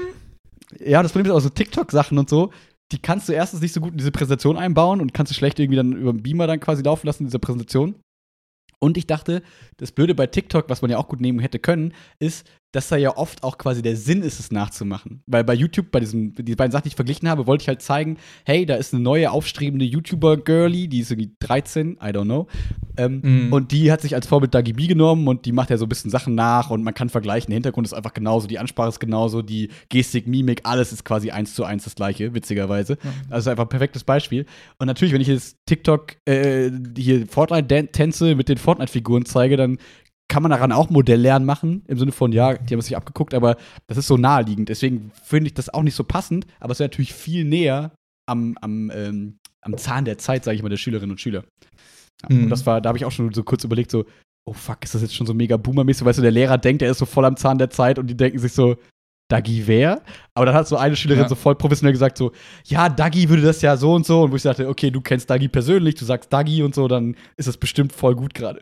ja, das Problem ist auch so TikTok-Sachen und so. Die kannst du erstens nicht so gut in diese Präsentation einbauen und kannst du schlecht irgendwie dann über den Beamer dann quasi laufen lassen in dieser Präsentation. Und ich dachte, das Blöde bei TikTok, was man ja auch gut nehmen hätte können, ist, dass da ja oft auch quasi der Sinn ist, es nachzumachen. Weil bei YouTube, bei diesen die beiden Sachen, die ich verglichen habe, wollte ich halt zeigen, hey, da ist eine neue aufstrebende YouTuber-Girlie, die ist irgendwie 13, I don't know. Ähm, Mhm. Und die hat sich als Vorbild Dagi B genommen und die macht ja so ein bisschen Sachen nach und man kann vergleichen. Der Hintergrund ist einfach genauso, die Ansprache ist genauso, die Gestik, Mimik, alles ist quasi eins zu eins das gleiche, witzigerweise. Also einfach ein perfektes Beispiel. Und natürlich, wenn ich jetzt TikTok äh, hier Fortnite-Tänze mit den Fortnite-Figuren zeige, dann kann man daran auch Modelllernen machen, im Sinne von, ja, die haben es sich abgeguckt, aber das ist so naheliegend. Deswegen finde ich das auch nicht so passend, aber es wäre natürlich viel näher am, am, ähm, am Zahn der Zeit, sage ich mal, der Schülerinnen und Schüler. Ja, Mhm. Und das war, da habe ich auch schon so kurz überlegt, so, oh fuck, ist das jetzt schon so mega boomermäßig? Weißt du, der Lehrer denkt, er ist so voll am Zahn der Zeit und die denken sich so, Dagi wer? Aber dann hat so eine Schülerin Ja. so voll professionell gesagt, so, ja, Dagi würde das ja so und so. Und wo ich dachte, okay, du kennst Dagi persönlich, du sagst Dagi und so, dann ist das bestimmt voll gut gerade.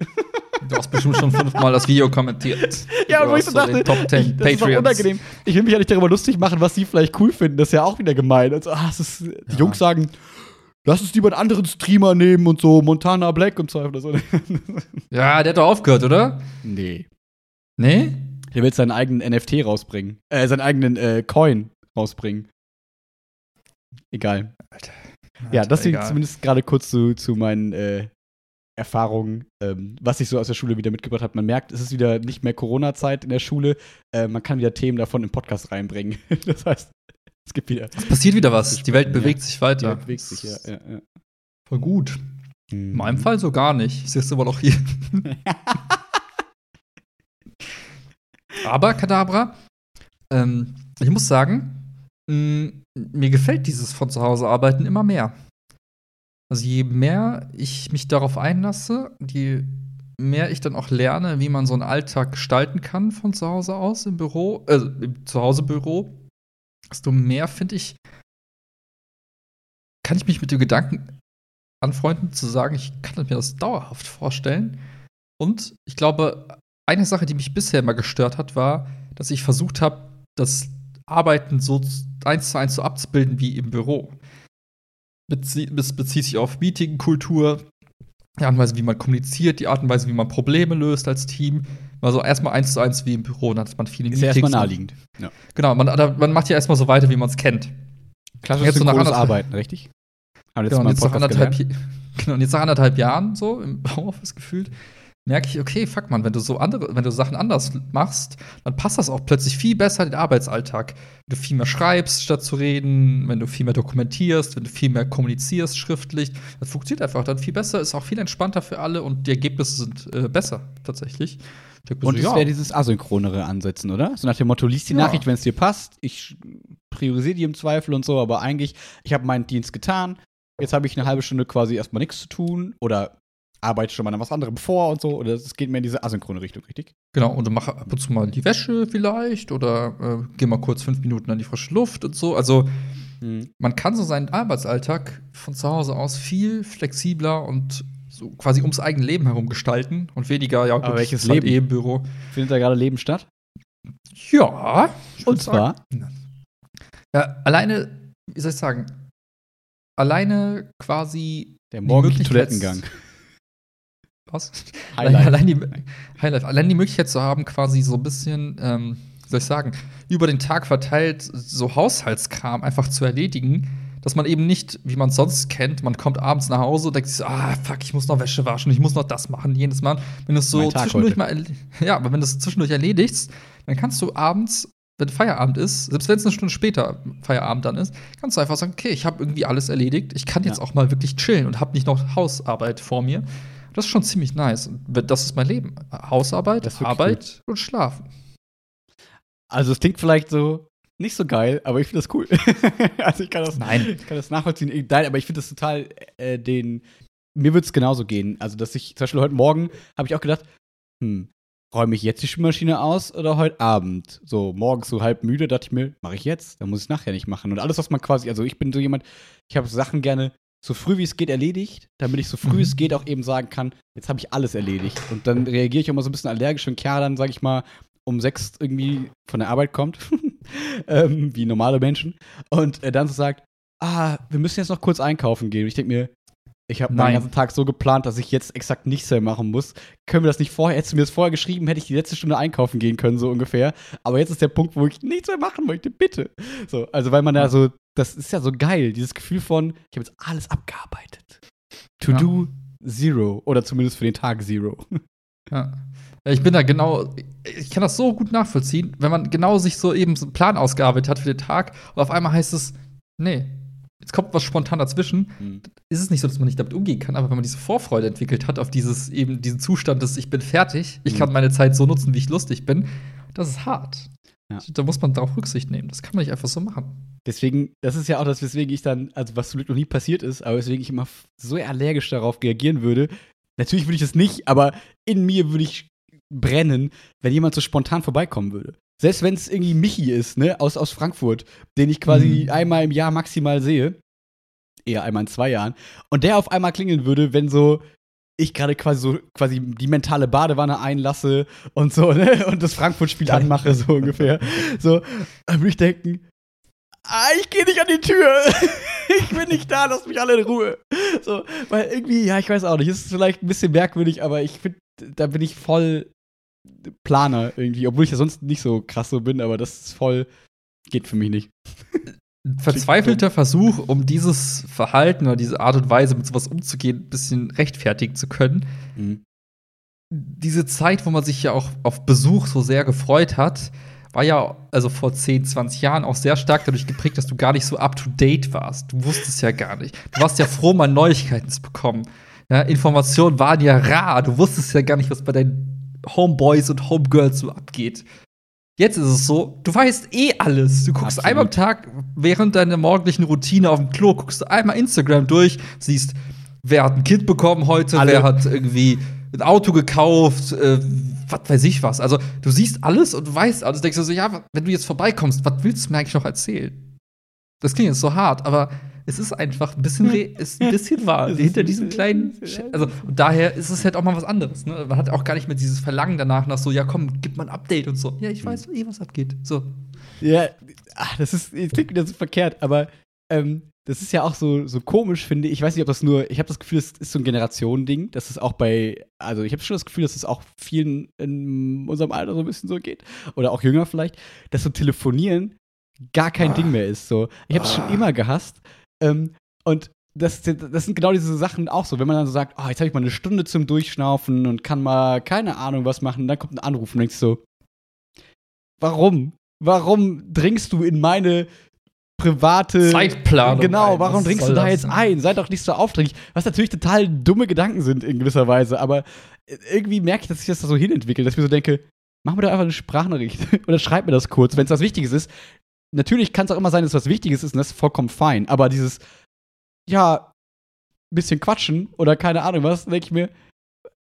Du hast bestimmt schon fünfmal das Video kommentiert. Ja, wo ich so dachte, Top 10 ich, das ist doch Patreons. unangenehm. Ich will mich ja nicht darüber lustig machen, was sie vielleicht cool finden. Das ist ja auch wieder gemein. Also, es ist, die Ja. Jungs sagen, lass uns lieber einen anderen Streamer nehmen und so, Montana Black und so. Oder so. Ja, der hat doch aufgehört, oder? nee. Nee? Der will seinen eigenen NFT rausbringen. Äh, seinen eigenen äh, Coin rausbringen. Egal. Ja, Alter, das sind egal. zumindest gerade kurz zu, zu meinen äh, Erfahrungen, ähm, was ich so aus der Schule wieder mitgebracht habe. Man merkt, es ist wieder nicht mehr Corona-Zeit in der Schule. Äh, man kann wieder Themen davon im Podcast reinbringen. das heißt, es gibt wieder. Es passiert wieder was. Die Welt Ja. bewegt sich weiter. Ja, bewegt sich, ja. ja, ja. Voll gut. In In meinem Fall so gar nicht. Ich sitze immer noch hier. Aber, Kadabra, ähm, ich muss sagen, mh, mir gefällt dieses von zu Hause arbeiten immer mehr. Also je mehr ich mich darauf einlasse, je mehr ich dann auch lerne, wie man so einen Alltag gestalten kann von zu Hause aus im Büro, äh, im Zuhausebüro, desto mehr finde ich, kann ich mich mit dem Gedanken anfreunden, zu sagen, ich kann mir das dauerhaft vorstellen. Und ich glaube, eine Sache, die mich bisher immer gestört hat, war, dass ich versucht habe, das Arbeiten so eins zu eins so abzubilden wie im Büro. Bezie es bezieht sich auf Meetingkultur, die Art und Weise, wie man kommuniziert, die Art und Weise, wie man Probleme löst als Team. Also erstmal eins zu eins wie im Büro, dann hat man viele Ist ja Meetings. erstmal naheliegend. Ja. Genau, man, man macht ja erstmal so weiter, wie man es kennt. Klassisch Jetzt so nach Arbeiten, richtig? Haben Genau, jetzt nach anderthalb, genau, und jetzt nach anderthalb Jahren so im Homeoffice gefühlt, merke ich, okay, fuck man, wenn du so andere, wenn du Sachen anders machst, dann passt das auch plötzlich viel besser in den Arbeitsalltag. Wenn du viel mehr schreibst, statt zu reden, wenn du viel mehr dokumentierst, wenn du viel mehr kommunizierst schriftlich, das funktioniert einfach dann viel besser, ist auch viel entspannter für alle und die Ergebnisse sind äh, besser tatsächlich. Und so, es wäre dieses asynchronere Ansetzen, oder? So nach dem Motto, liest die Ja. Nachricht, wenn es dir passt. Ich priorisiere die im Zweifel und so, aber eigentlich, ich habe meinen Dienst getan. Jetzt habe ich eine halbe Stunde quasi erstmal nichts zu tun oder arbeite schon mal an was anderem vor und so. Oder es geht mehr in diese asynchrone Richtung, richtig? Genau, und du mach ab und zu mal die Wäsche vielleicht oder äh, geh mal kurz fünf Minuten an die frische Luft und so. Also man kann so seinen Arbeitsalltag von zu Hause aus viel flexibler und so quasi ums eigene Leben herum gestalten und weniger, ja, Aber welches halt Leben? eh im Büro. Findet da gerade Leben statt? Ja. Und zwar? ja, alleine, wie soll ich sagen, alleine quasi Der morgendliche Toilettengang. Was? Highlight. Allein die, Highlight. Allein die Möglichkeit zu haben, quasi so ein bisschen, ähm, wie soll ich sagen, über den Tag verteilt so Haushaltskram einfach zu erledigen, dass man eben nicht, wie man es sonst kennt, man kommt abends nach Hause und denkt sich so, ah, fuck, ich muss noch Wäsche waschen, ich muss noch das machen, jenes Mal. Wenn du es so zwischendurch heute. mal, ja, aber wenn du es zwischendurch erledigst, dann kannst du abends, wenn Feierabend ist, selbst wenn es eine Stunde später Feierabend dann ist, kannst du einfach sagen, okay, ich habe irgendwie alles erledigt, ich kann jetzt Ja. auch mal wirklich chillen und habe nicht noch Hausarbeit vor mir. Das ist schon ziemlich nice. Das ist mein Leben. Hausarbeit, Arbeit und Schlafen. Also es klingt vielleicht so nicht so geil, aber ich finde das cool. also ich kann das, Nein. ich kann das nachvollziehen. Nein, aber ich finde das total äh, den. Mir wird es genauso gehen. Also, dass ich, zum Beispiel heute Morgen habe ich auch gedacht, hm, räume ich jetzt die Spülmaschine aus oder heute Abend? So morgens so halb müde, dachte ich mir, mache ich jetzt, dann muss ich es nachher nicht machen. Und alles, was man quasi, also ich bin so jemand, ich habe Sachen gerne so früh wie es geht erledigt, damit ich so früh Mhm. es geht auch eben sagen kann, jetzt habe ich alles erledigt. Und dann reagiere ich mal so ein bisschen allergisch, wenn Chiara dann, sage ich mal, um sechs irgendwie von der Arbeit kommt, ähm, wie normale Menschen, und äh, dann so sagt, ah, wir müssen jetzt noch kurz einkaufen gehen. Und ich denke mir, ich habe meinen ganzen Tag so geplant, dass ich jetzt exakt nichts mehr machen muss. Können wir das nicht vorher? Hättest du mir das vorher geschrieben, hätte ich die letzte Stunde einkaufen gehen können, so ungefähr. Aber jetzt ist der Punkt, wo ich nichts mehr machen möchte, bitte. So, also weil man da so, das ist ja so geil, dieses Gefühl von, ich habe jetzt alles abgearbeitet. To Ja. do zero. Oder zumindest für den Tag zero. Ja. Ich bin da genau, ich kann das so gut nachvollziehen, wenn man genau sich so eben so einen Plan ausgearbeitet hat für den Tag und auf einmal heißt es, nee, jetzt kommt was spontan dazwischen. Ist es nicht so, dass man nicht damit umgehen kann, aber wenn man diese Vorfreude entwickelt hat auf dieses eben diesen Zustand, dass ich bin fertig, ich Mhm. kann meine Zeit so nutzen, wie ich lustig bin, das ist hart. Ja. Da muss man darauf Rücksicht nehmen. Das kann man nicht einfach so machen. Deswegen, das ist ja auch das, weswegen ich dann, also was zum Glück noch nie passiert ist, aber weswegen ich immer so allergisch darauf reagieren würde. Natürlich würde ich es nicht, aber in mir würde ich brennen, wenn jemand so spontan vorbeikommen würde. Selbst wenn es irgendwie Michi ist, ne, aus, aus Frankfurt, den ich quasi Mhm. einmal im Jahr maximal sehe. Eher einmal in zwei Jahren. Und der auf einmal klingeln würde, wenn so ich gerade quasi so quasi die mentale Badewanne einlasse und so, ne? Und das Frankfurt-Spiel anmache, so ungefähr. So, dann würde ich denken, ah, ich gehe nicht an die Tür. ich bin nicht da, lasst mich alle in Ruhe. So, weil irgendwie, ja, ich weiß auch nicht, es ist vielleicht ein bisschen merkwürdig, aber ich finde, da bin ich voll Planer irgendwie, obwohl ich ja sonst nicht so krass so bin, aber das ist voll, geht für mich nicht. Verzweifelter Versuch, um dieses Verhalten oder diese Art und Weise, mit sowas umzugehen, ein bisschen rechtfertigen zu können. diese Zeit, wo man sich ja auch auf Besuch so sehr gefreut hat, war ja also vor 10, 20 Jahren auch sehr stark dadurch geprägt, dass du gar nicht so up to date warst. Du wusstest ja gar nicht. Du warst ja froh, mal Neuigkeiten zu bekommen. Ja, Informationen waren ja rar. Du wusstest ja gar nicht, was bei deinen Homeboys und Homegirls so abgeht. Jetzt ist es so, du weißt eh alles. Du guckst Absolut. einmal am Tag während deiner morgendlichen Routine auf dem Klo, guckst du einmal Instagram durch, siehst, wer hat ein Kind bekommen heute, Alle. wer hat irgendwie ein Auto gekauft, äh, was weiß ich was. Also, du siehst alles und du weißt alles. Denkst du so, ja, wenn du jetzt vorbeikommst, was willst du mir eigentlich noch erzählen? Das klingt jetzt so hart, aber es ist einfach ein bisschen, ist ein bisschen wahr. hinter diesem kleinen. Also, und daher ist es halt auch mal was anderes. Ne? Man hat auch gar nicht mehr dieses Verlangen danach nach so, ja, komm, gib mal ein Update und so. Ja, ich weiß eh, was abgeht. So. Ja, ach, das ist, das klingt wieder so verkehrt, aber ähm, das ist ja auch so, so komisch, finde ich. Ich weiß nicht, ob das nur, ich habe das Gefühl, das ist so ein Generationending. Das ist auch bei, also ich habe schon das Gefühl, dass es auch vielen in unserem Alter so ein bisschen so geht. Oder auch jünger vielleicht, dass so Telefonieren gar kein ah. Ding mehr ist. So. Ich habe es ah. schon immer gehasst. Ähm, und das, das sind genau diese Sachen auch so, wenn man dann so sagt, oh, jetzt habe ich mal eine Stunde zum Durchschnaufen und kann mal keine Ahnung was machen, dann kommt ein Anruf und denkst so, warum? Warum dringst du in meine private Zeitplanung. Genau, warum dringst du da jetzt ein? Sei doch nicht so aufdringlich. Was natürlich total dumme Gedanken sind in gewisser Weise, aber irgendwie merke ich, dass sich das da so hinentwickelt, dass ich mir so denke, mach mir doch einfach eine Sprachnachricht oder schreib mir das kurz, wenn es was Wichtiges ist. Natürlich kann es auch immer sein, dass was Wichtiges ist und das ist vollkommen fein, aber dieses, ja, bisschen quatschen oder keine Ahnung was, denke ich mir,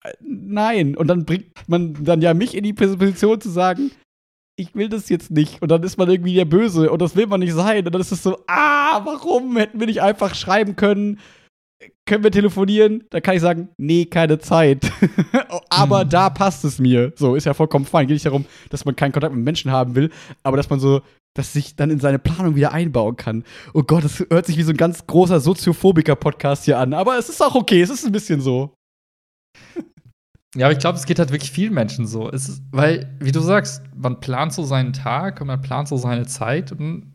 äh, nein. Und dann bringt man dann ja mich in die Position zu sagen, ich will das jetzt nicht. Und dann ist man irgendwie der Böse und das will man nicht sein. Und dann ist es so, ah, warum hätten wir nicht einfach schreiben können? Können wir telefonieren? Da kann ich sagen, nee, keine Zeit. aber hm. da passt es mir. So, ist ja vollkommen fein. Geht nicht darum, dass man keinen Kontakt mit Menschen haben will, aber dass man so, dass sich dann in seine Planung wieder einbauen kann. Oh Gott, das hört sich wie so ein ganz großer Soziophobiker-Podcast hier an. Aber es ist auch okay, es ist ein bisschen so. Ja, aber ich glaube, es geht halt wirklich vielen Menschen so. Ist, weil, wie du sagst, man plant so seinen Tag und man plant so seine Zeit und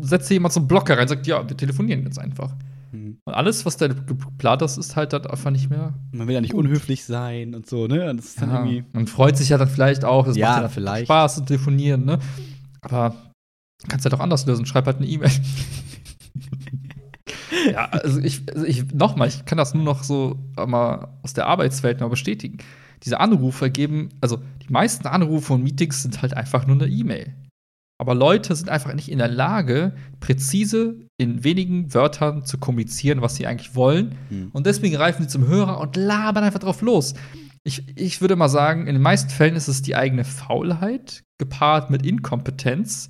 setzt jemand so einen Blocker rein und sagt, ja, wir telefonieren jetzt einfach. Mhm. Und alles, was da geplant ist, ist halt dann einfach nicht mehr. Man will ja nicht gut. unhöflich sein und so, ne? Und das ist dann ja, irgendwie man freut sich ja dann vielleicht auch, es ja, macht ja vielleicht. Spaß zu telefonieren, ne? Aber kannst ja doch anders lösen, schreib halt eine E-Mail. ja, also ich, also ich nochmal, ich kann das nur noch so mal aus der Arbeitswelt noch bestätigen. Diese Anrufe geben, also die meisten Anrufe und Meetings sind halt einfach nur eine E-Mail. Aber Leute sind einfach nicht in der Lage, präzise in wenigen Wörtern zu kommunizieren, was sie eigentlich wollen. Mhm. Und deswegen greifen sie zum Hörer und labern einfach drauf los. Ich, ich würde mal sagen, in den meisten Fällen ist es die eigene Faulheit gepaart mit Inkompetenz,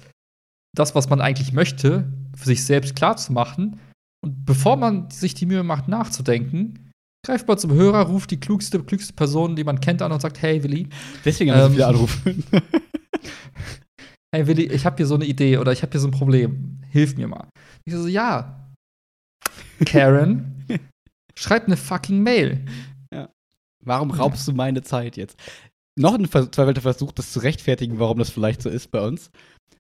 das, was man eigentlich möchte, für sich selbst klar zu machen und bevor man sich die Mühe macht, nachzudenken, greift man zum Hörer, ruft die klugste, klügste Person, die man kennt, an und sagt: Hey, Willi. Deswegen haben ähm, so viele Anrufe. hey, Willi, ich habe hier so eine Idee oder ich habe hier so ein Problem. Hilf mir mal. Ich so: Ja. Karen, schreib eine fucking Mail. Ja. Warum raubst du meine Zeit jetzt? Noch ein verzweifelter Versuch, das zu rechtfertigen, warum das vielleicht so ist bei uns.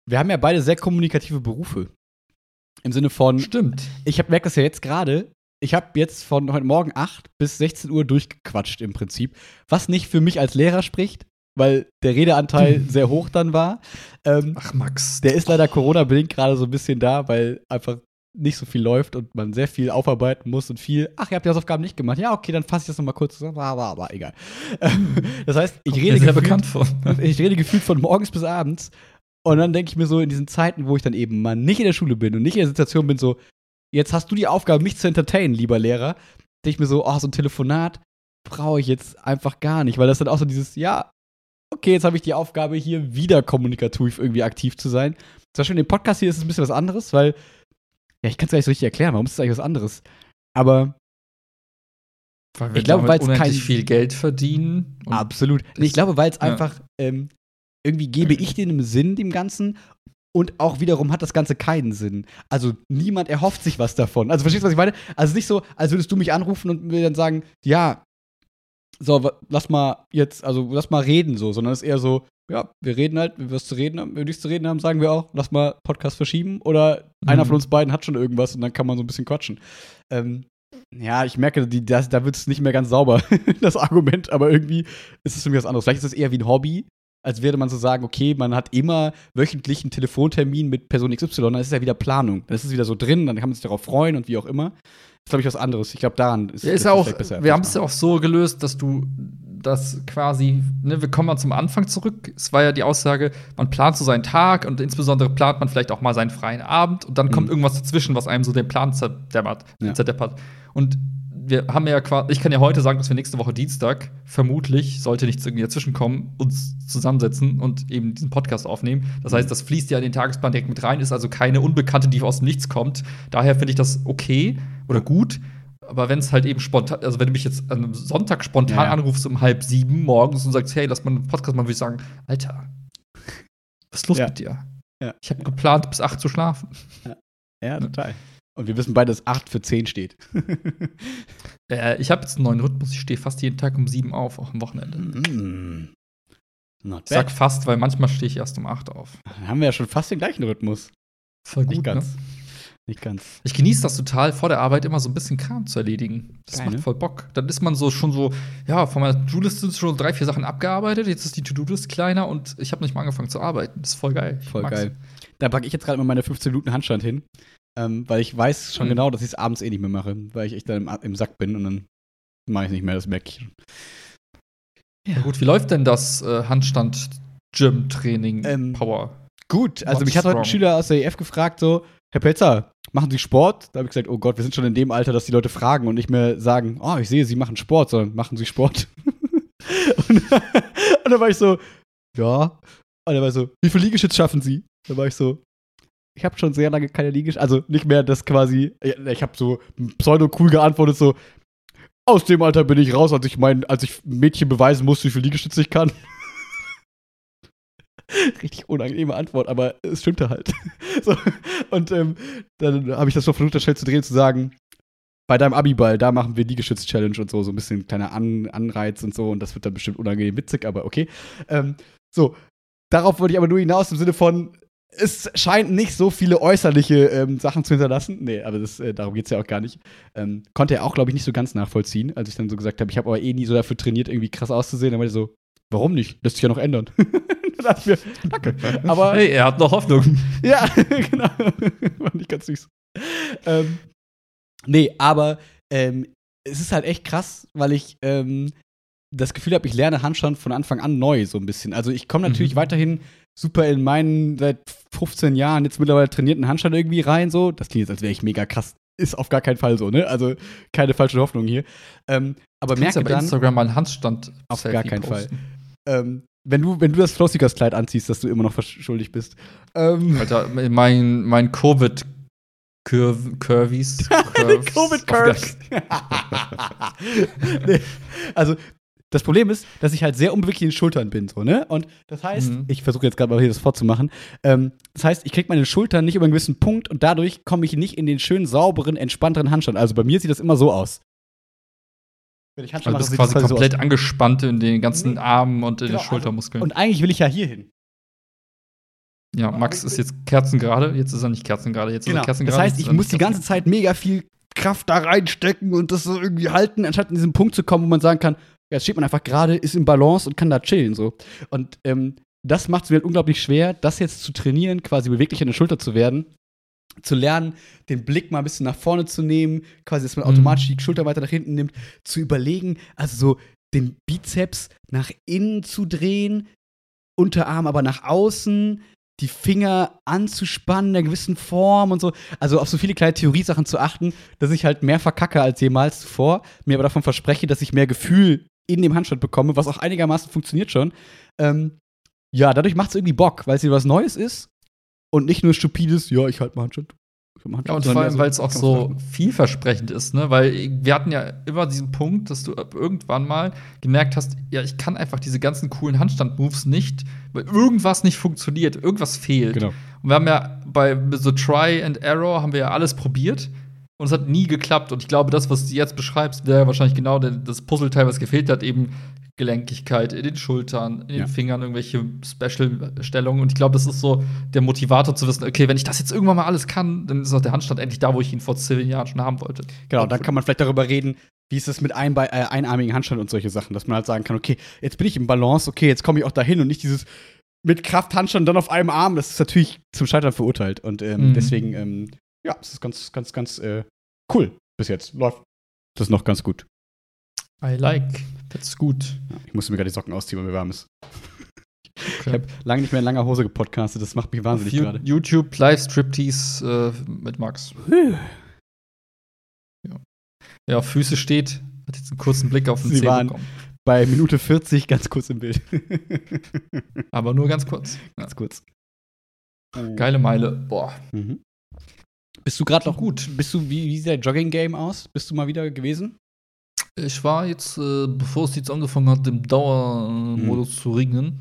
Wir haben ja beide sehr kommunikative Berufe. Im Sinne von. Stimmt. Ich merke das ja jetzt gerade. Ich habe jetzt von heute Morgen 8 bis 16 Uhr durchgequatscht im Prinzip. Was nicht für mich als Lehrer spricht, weil der Redeanteil sehr hoch dann war. Ähm, Ach, Max. Der ist leider Corona-bedingt gerade so ein bisschen da, weil einfach nicht so viel läuft und man sehr viel aufarbeiten muss und viel, ach, ihr habt die Hausaufgaben nicht gemacht. Ja, okay, dann fasse ich das nochmal kurz zusammen, aber, aber egal. das heißt, ich rede, gefühlt, ich rede gefühlt von morgens bis abends und dann denke ich mir so, in diesen Zeiten, wo ich dann eben mal nicht in der Schule bin und nicht in der Situation bin, so, jetzt hast du die Aufgabe, mich zu entertainen, lieber Lehrer, denke ich mir so, oh, so ein Telefonat brauche ich jetzt einfach gar nicht, weil das dann auch so dieses, ja, okay, jetzt habe ich die Aufgabe, hier wieder kommunikativ irgendwie aktiv zu sein. Zum Beispiel in dem Podcast hier ist es ein bisschen was anderes, weil, ja, ich kann es gar nicht so richtig erklären, warum ist es eigentlich was anderes? Aber weil wir ich glaube, weil es kein viel Geld verdienen. Absolut. Nee, ich glaube, weil es ja. einfach ähm, irgendwie gebe ich dem Sinn dem Ganzen und auch wiederum hat das Ganze keinen Sinn. Also niemand erhofft sich was davon. Also verstehst du, was ich meine? Also nicht so, als würdest du mich anrufen und mir dann sagen, ja, so, lass mal jetzt, also lass mal reden so, sondern es ist eher so, ja, wir reden halt, wenn wir was zu reden haben, wenn wir nichts zu reden haben, sagen wir auch, lass mal Podcast verschieben oder mhm. einer von uns beiden hat schon irgendwas und dann kann man so ein bisschen quatschen. Ähm, ja, ich merke, die, das, da wird es nicht mehr ganz sauber, das Argument, aber irgendwie ist es für mich was anderes. Vielleicht ist es eher wie ein Hobby, als würde man so sagen, okay, man hat immer wöchentlich einen Telefontermin mit Person XY, dann ist es ja wieder Planung. Dann ist es wieder so drin, dann kann man sich darauf freuen und wie auch immer. Das ist, glaube ich, was anderes. Ich glaube, daran ist, ja, ist auch, besser. Wir haben es ja auch so gelöst, dass du das quasi, ne, wir kommen mal zum Anfang zurück. Es war ja die Aussage, man plant so seinen Tag und insbesondere plant man vielleicht auch mal seinen freien Abend und dann mhm. kommt irgendwas dazwischen, was einem so den Plan zerdeppert. Ja. zerdeppert. Und wir haben ja quasi, ich kann ja heute sagen, dass wir nächste Woche Dienstag, vermutlich, sollte nichts irgendwie dazwischen kommen, uns zusammensetzen und eben diesen Podcast aufnehmen. Das heißt, das fließt ja in den Tagesplan direkt mit rein, ist also keine Unbekannte, die aus dem Nichts kommt. Daher finde ich das okay oder gut. Aber wenn es halt eben spontan, also wenn du mich jetzt am Sonntag spontan Ja, ja. anrufst um halb sieben morgens und sagst, hey, lass mal einen Podcast machen, würde ich sagen, Alter, was ist los Ja. mit dir? Ja. Ich habe geplant, bis acht zu schlafen. Ja, total. Und wir wissen beide, dass 8 für 10 steht. Äh, ich habe jetzt einen neuen Rhythmus, ich stehe fast jeden Tag um sieben auf, auch am Wochenende. mm. Not Ich sag fast, weil manchmal stehe ich erst um acht auf. Dann haben wir ja schon fast den gleichen Rhythmus. Voll Nicht gut, ganz. ne? Nicht ganz. Ich genieße das total, vor der Arbeit immer so ein bisschen Kram zu erledigen. Das Geil, macht ne? voll Bock. Dann ist man so schon so, ja, von meiner To-Do-Liste sind schon drei, vier Sachen abgearbeitet. Jetzt ist die To-Do-List kleiner und ich habe nicht mal angefangen zu arbeiten. Das ist voll geil. Voll mag's. geil. Da packe ich jetzt gerade mal meine 15 Minuten Handstand hin. Ähm, weil ich weiß schon Mhm. genau, dass ich es abends eh nicht mehr mache, weil ich echt dann im, im Sack bin und dann mache ich nicht mehr, das merke ich. Ja, gut, wie läuft denn das äh, Handstand-Gym-Training Ähm, Power? Gut, also What's mich hat heute ein? Schüler aus der EF gefragt, so, Herr Pelzer, machen Sie Sport? Da habe ich gesagt, oh Gott, wir sind schon in dem Alter, dass die Leute fragen und nicht mehr sagen, oh, ich sehe, Sie machen Sport, sondern machen Sie Sport. und, und dann war ich so, ja. Und er war so, wie viel Liegestütz schaffen Sie? Da war ich so, ich habe schon sehr lange keine Liegestütz, also nicht mehr das quasi, ich habe so pseudo-cool geantwortet, so, aus dem Alter bin ich raus, als ich mein, als ich Mädchen beweisen musste, wie viel Liegestütz ich kann. Richtig unangenehme Antwort, aber es stimmte halt. so, und ähm, dann habe ich das so versucht, das schnell zu drehen, zu sagen, bei deinem Abiball, da machen wir Liegestütz-Challenge und so, so ein bisschen kleiner An Anreiz und so, und das wird dann bestimmt unangenehm witzig, aber okay. Ähm, so, darauf wollte ich aber nur hinaus im Sinne von, es scheint nicht so viele äußerliche ähm, Sachen zu hinterlassen. Nee, aber das, äh, darum geht es ja auch gar nicht. Ähm, konnte er auch, glaube ich, nicht so ganz nachvollziehen, als ich dann so gesagt habe, ich habe aber eh nie so dafür trainiert, irgendwie krass auszusehen. Dann meinte er so, warum nicht? Lässt sich ja noch ändern. mir, danke. Aber hey, er hat noch Hoffnung. ja, genau. War nicht ganz süß. Ähm, nee, aber ähm, es ist halt echt krass, weil ich ähm, das Gefühl habe, ich lerne Handstand von Anfang an neu, so ein bisschen. Also ich komme natürlich Mhm. weiterhin super in meinen seit 15 Jahren jetzt mittlerweile trainierten Handstand irgendwie rein, so. Das klingt jetzt, als wäre ich mega krass. Ist auf gar keinen Fall so, ne? Also keine falsche Hoffnung hier. Ähm, aber merke ja bei dann, Instagram mal einen Handstand Auf gar keinen Fall. Ähm, wenn du, wenn du das Flossikers-Kleid anziehst, dass du immer noch schuldig bist. Ähm, Alter, mein, mein Covid Curv, Curvies. Curves. Covid Curves. nee, also das Problem ist, dass ich halt sehr unbeweglich in den Schultern bin, so, ne? Und das heißt, Mhm. ich versuche jetzt gerade mal hier das vorzumachen. Ähm, das heißt, ich kriege meine Schultern nicht über einen gewissen Punkt und dadurch komme ich nicht in den schönen, sauberen, entspannteren Handstand. Also bei mir sieht das immer so aus. Wenn ich Also du bist sieht quasi das so komplett aus. angespannt in den ganzen Nee. Armen und in Genau, den Schultermuskeln. Und eigentlich will ich ja hier hin. ja, Max ist jetzt kerzengerade. Jetzt ist er nicht kerzengerade. Jetzt ist Genau. er Das kerzengerade. heißt, jetzt ich ist muss die ganze Zeit mega viel Kraft da reinstecken und das so irgendwie halten, anstatt in diesen Punkt zu kommen, wo man sagen kann, ja, jetzt steht man einfach gerade, ist im Balance und kann da chillen. So. Und ähm, das macht es mir halt unglaublich schwer, das jetzt zu trainieren, quasi beweglich an der Schulter zu werden, zu lernen, den Blick mal ein bisschen nach vorne zu nehmen, quasi, dass man Mhm. automatisch die Schulter weiter nach hinten nimmt, zu überlegen, also so den Bizeps nach innen zu drehen, Unterarm aber nach außen, die Finger anzuspannen in einer gewissen Form und so. Also auf so viele kleine Theoriesachen zu achten, dass ich halt mehr verkacke als jemals zuvor, mir aber davon verspreche, dass ich mehr Gefühl in dem Handstand bekomme, was auch einigermaßen funktioniert schon. Ähm, ja, dadurch macht es irgendwie Bock, weil es was Neues ist und nicht nur stupides, ja, ich halte mal halt mal Handstand Ja, und vor allem, weil es auch so machen. vielversprechend ist, ne? Weil wir hatten ja immer diesen Punkt, dass du irgendwann mal gemerkt hast, ja, ich kann einfach diese ganzen coolen Handstand-Moves nicht, weil irgendwas nicht funktioniert, irgendwas fehlt. Genau. Und wir haben ja bei so Try and Error haben wir ja alles probiert und es hat nie geklappt. Und ich glaube, das, was du jetzt beschreibst, wäre wahrscheinlich genau das Puzzleteil, was gefehlt hat, eben Gelenkigkeit in den Schultern, in den Ja. Fingern, irgendwelche Special-Stellungen. Und ich glaube, das ist so der Motivator zu wissen, okay, wenn ich das jetzt irgendwann mal alles kann, dann ist auch der Handstand endlich da, wo ich ihn vor zehn Jahren schon haben wollte. Genau, dann kann man vielleicht darüber reden, wie ist es mit einbe äh, einarmigen Handstand und solche Sachen, dass man halt sagen kann, okay, jetzt bin ich im Balance, okay, jetzt komme ich auch dahin und nicht dieses mit Kraft Handstand dann auf einem Arm, das ist natürlich zum Scheitern verurteilt und ähm, Mhm. deswegen, ähm, ja, es ist ganz, ganz, ganz äh, cool bis jetzt. Läuft das noch ganz gut. I like. That's gut. Ja, ich musste mir gerade die Socken ausziehen, weil mir warm ist. Ich Okay. habe lange nicht mehr in langer Hose gepodcastet, das macht mich wahnsinnig gerade. YouTube Live Striptease äh, mit Max. Ja, auf Füße steht, hat jetzt einen kurzen Blick auf den Sie Zeh waren- bekommen. Bei Minute 40 ganz kurz im Bild. Aber nur ganz kurz. Ja. ganz kurz. Geile Meile. Boah. Mhm. Bist du gerade noch Gut. gut? Bist du, wie, wie sieht dein Jogging-Game aus? Bist du mal wieder gewesen? Ich war jetzt, äh, bevor es jetzt angefangen hat, im Dauermodus Mhm. zu regnen,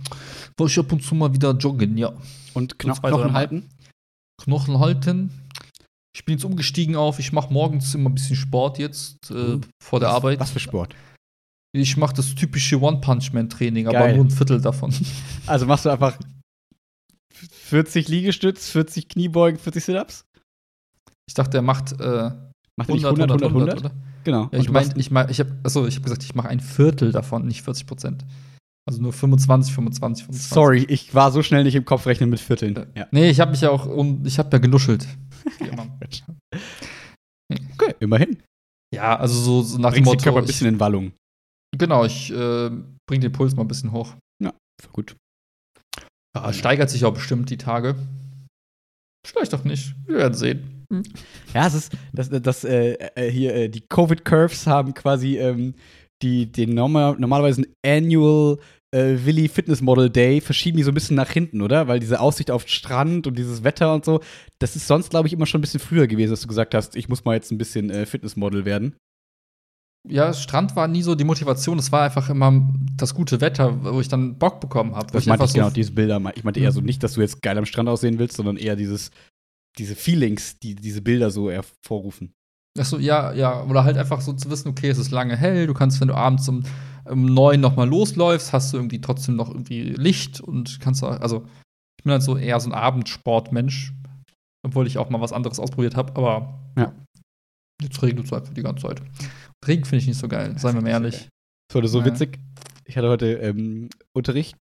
war ich ab und zu mal wieder joggen, ja. Und Knochen dreimal. halten? Knochen halten. Ich bin jetzt umgestiegen auf, ich mache morgens immer ein bisschen Sport jetzt äh, vor der Was- Arbeit. Was für Sport? Ich mache das typische One-Punch-Man-Training, aber nur ein Viertel davon. Also machst du einfach 40 Liegestütz, 40 Kniebeugen, 40 Sit-Ups? Ich dachte, er macht äh, Macht er nicht 100, 100, 100, 100? oder? Genau. Ja, ich meine, ich mein, ich habe, achso, ich habe gesagt, ich mache ein Viertel davon, nicht 40 Prozent. Also nur 25, 25, 25. Sorry, ich war so schnell nicht im Kopf rechnen mit Vierteln. Ja. Nee, ich habe mich ja auch, um, ich habe ja genuschelt. Okay, immerhin. ja, also so, so nach dem Bringst den Motto. Körper ein bisschen ich, in Wallung. genau, ich äh, bringe den Puls mal ein bisschen hoch. Voll gut. Ja, steigert sich auch bestimmt die Tage. Vielleicht doch nicht. Wir werden sehen. Ja, es ist, das, das, äh, äh, hier, äh, die Covid-Curves haben quasi ähm, die, den normal, normalerweise Annual äh, Willi Fitness Model Day verschieben die so ein bisschen nach hinten, oder? Weil diese Aussicht auf den Strand und dieses Wetter und so, das ist sonst, glaube ich, immer schon ein bisschen früher gewesen, dass du gesagt hast, ich muss mal jetzt ein bisschen äh, Fitnessmodel werden. Ja, Strand war nie so die Motivation. Es war einfach immer das gute Wetter, wo ich dann Bock bekommen habe. Das meinte ich genau, so, diese Bilder. Ich meinte eher so Mhm. nicht, dass du jetzt geil am Strand aussehen willst, sondern eher dieses, diese Feelings, die diese Bilder so hervorrufen. Ach so, ja, ja. Oder halt einfach so zu wissen, okay, es ist lange hell. Du kannst, wenn du abends um, um neun nochmal losläufst, hast du irgendwie trotzdem noch irgendwie Licht und kannst auch, also ich bin halt so eher so ein Abendsportmensch. Obwohl ich auch mal was anderes ausprobiert habe, aber Ja. jetzt regnet es einfach die ganze Zeit. Regen finde ich nicht so geil, seien wir mal ehrlich. Das war heute so Ja. witzig. Ich hatte heute ähm, Unterricht.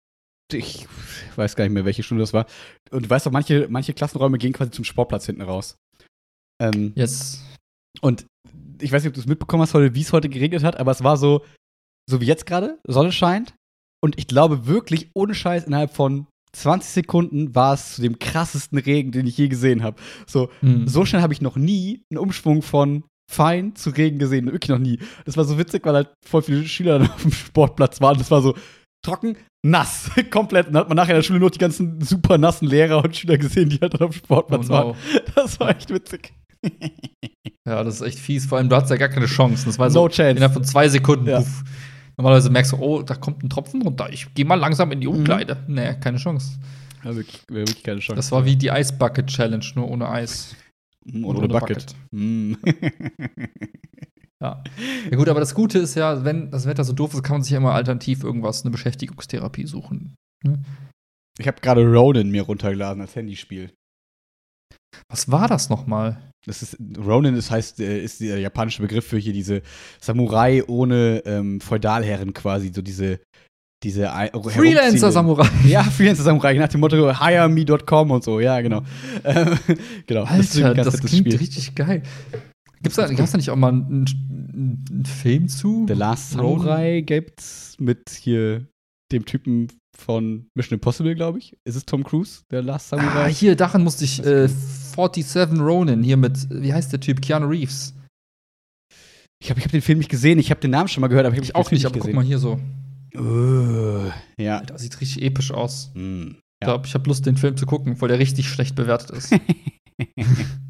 Ich weiß gar nicht mehr, welche Stunde das war. Und du weißt doch, manche, manche Klassenräume gehen quasi zum Sportplatz hinten raus. Ähm, Jetzt. Und ich weiß nicht, ob du es mitbekommen hast heute, wie es heute geregnet hat, aber es war so, so wie jetzt gerade, Sonne scheint. Und ich glaube wirklich, ohne Scheiß, innerhalb von 20 Sekunden war es zu dem krassesten Regen, den ich je gesehen habe. So, Hm. so schnell habe ich noch nie einen Umschwung von fein zu Regen gesehen. Wirklich noch nie. Das war so witzig, weil halt voll viele Schüler auf dem Sportplatz waren. Das war so trocken, nass, komplett. Dann hat man nachher in der Schule nur die ganzen super nassen Lehrer und Schüler gesehen, die halt auf dem Oh Sportplatz waren. no. Das war echt witzig. Ja, das ist echt fies. Vor allem, du hattest ja gar keine Chance. Das war so no chance. innerhalb von zwei Sekunden. Ja. Normalerweise merkst du, oh, da kommt ein Tropfen runter. Ich gehe mal langsam in die Mhm. Umkleide. Nee, keine Chance. Ja, wirklich, wirklich keine Chance. Das war wie die Ice Bucket Challenge, nur ohne Eis. Mm, und ohne ohne Bucket. Mm. Ja. ja, gut, aber das Gute ist ja, wenn das Wetter so doof ist, kann man sich ja immer alternativ irgendwas, eine Beschäftigungstherapie suchen. ich habe gerade Ronin mir runtergeladen als Handyspiel. Was war das nochmal? Das ist Ronin, das heißt, äh, ist der japanische Begriff für hier diese Samurai ohne ähm, Feudalherren quasi, so diese diese herumziehenden- Freelancer-Samurai. Ja, Freelancer Samurai nach dem Motto hireme.com und so, ja, genau. Ähm, genau. Alter, das nettes klingt Spiel. richtig geil. Gibt's da, gab's da nicht auch mal einen, einen, Film zu? The Last? Samurai gibt's mit hier dem Typen von Mission Impossible, glaube ich. Ist es Tom Cruise, der Last Ah, Samurai? hier, daran musste ich äh, 47 Ronin hier mit, wie heißt der Typ? Keanu Reeves. ich habe ich hab den Film nicht gesehen, ich habe den Namen schon mal gehört, aber ich habe Ich auch nicht, aber guck mal hier so. Uh, ja. Alter, sieht richtig episch aus. Mm. Ich Ja. glaube, ich habe Lust, den Film zu gucken, weil der richtig schlecht bewertet ist.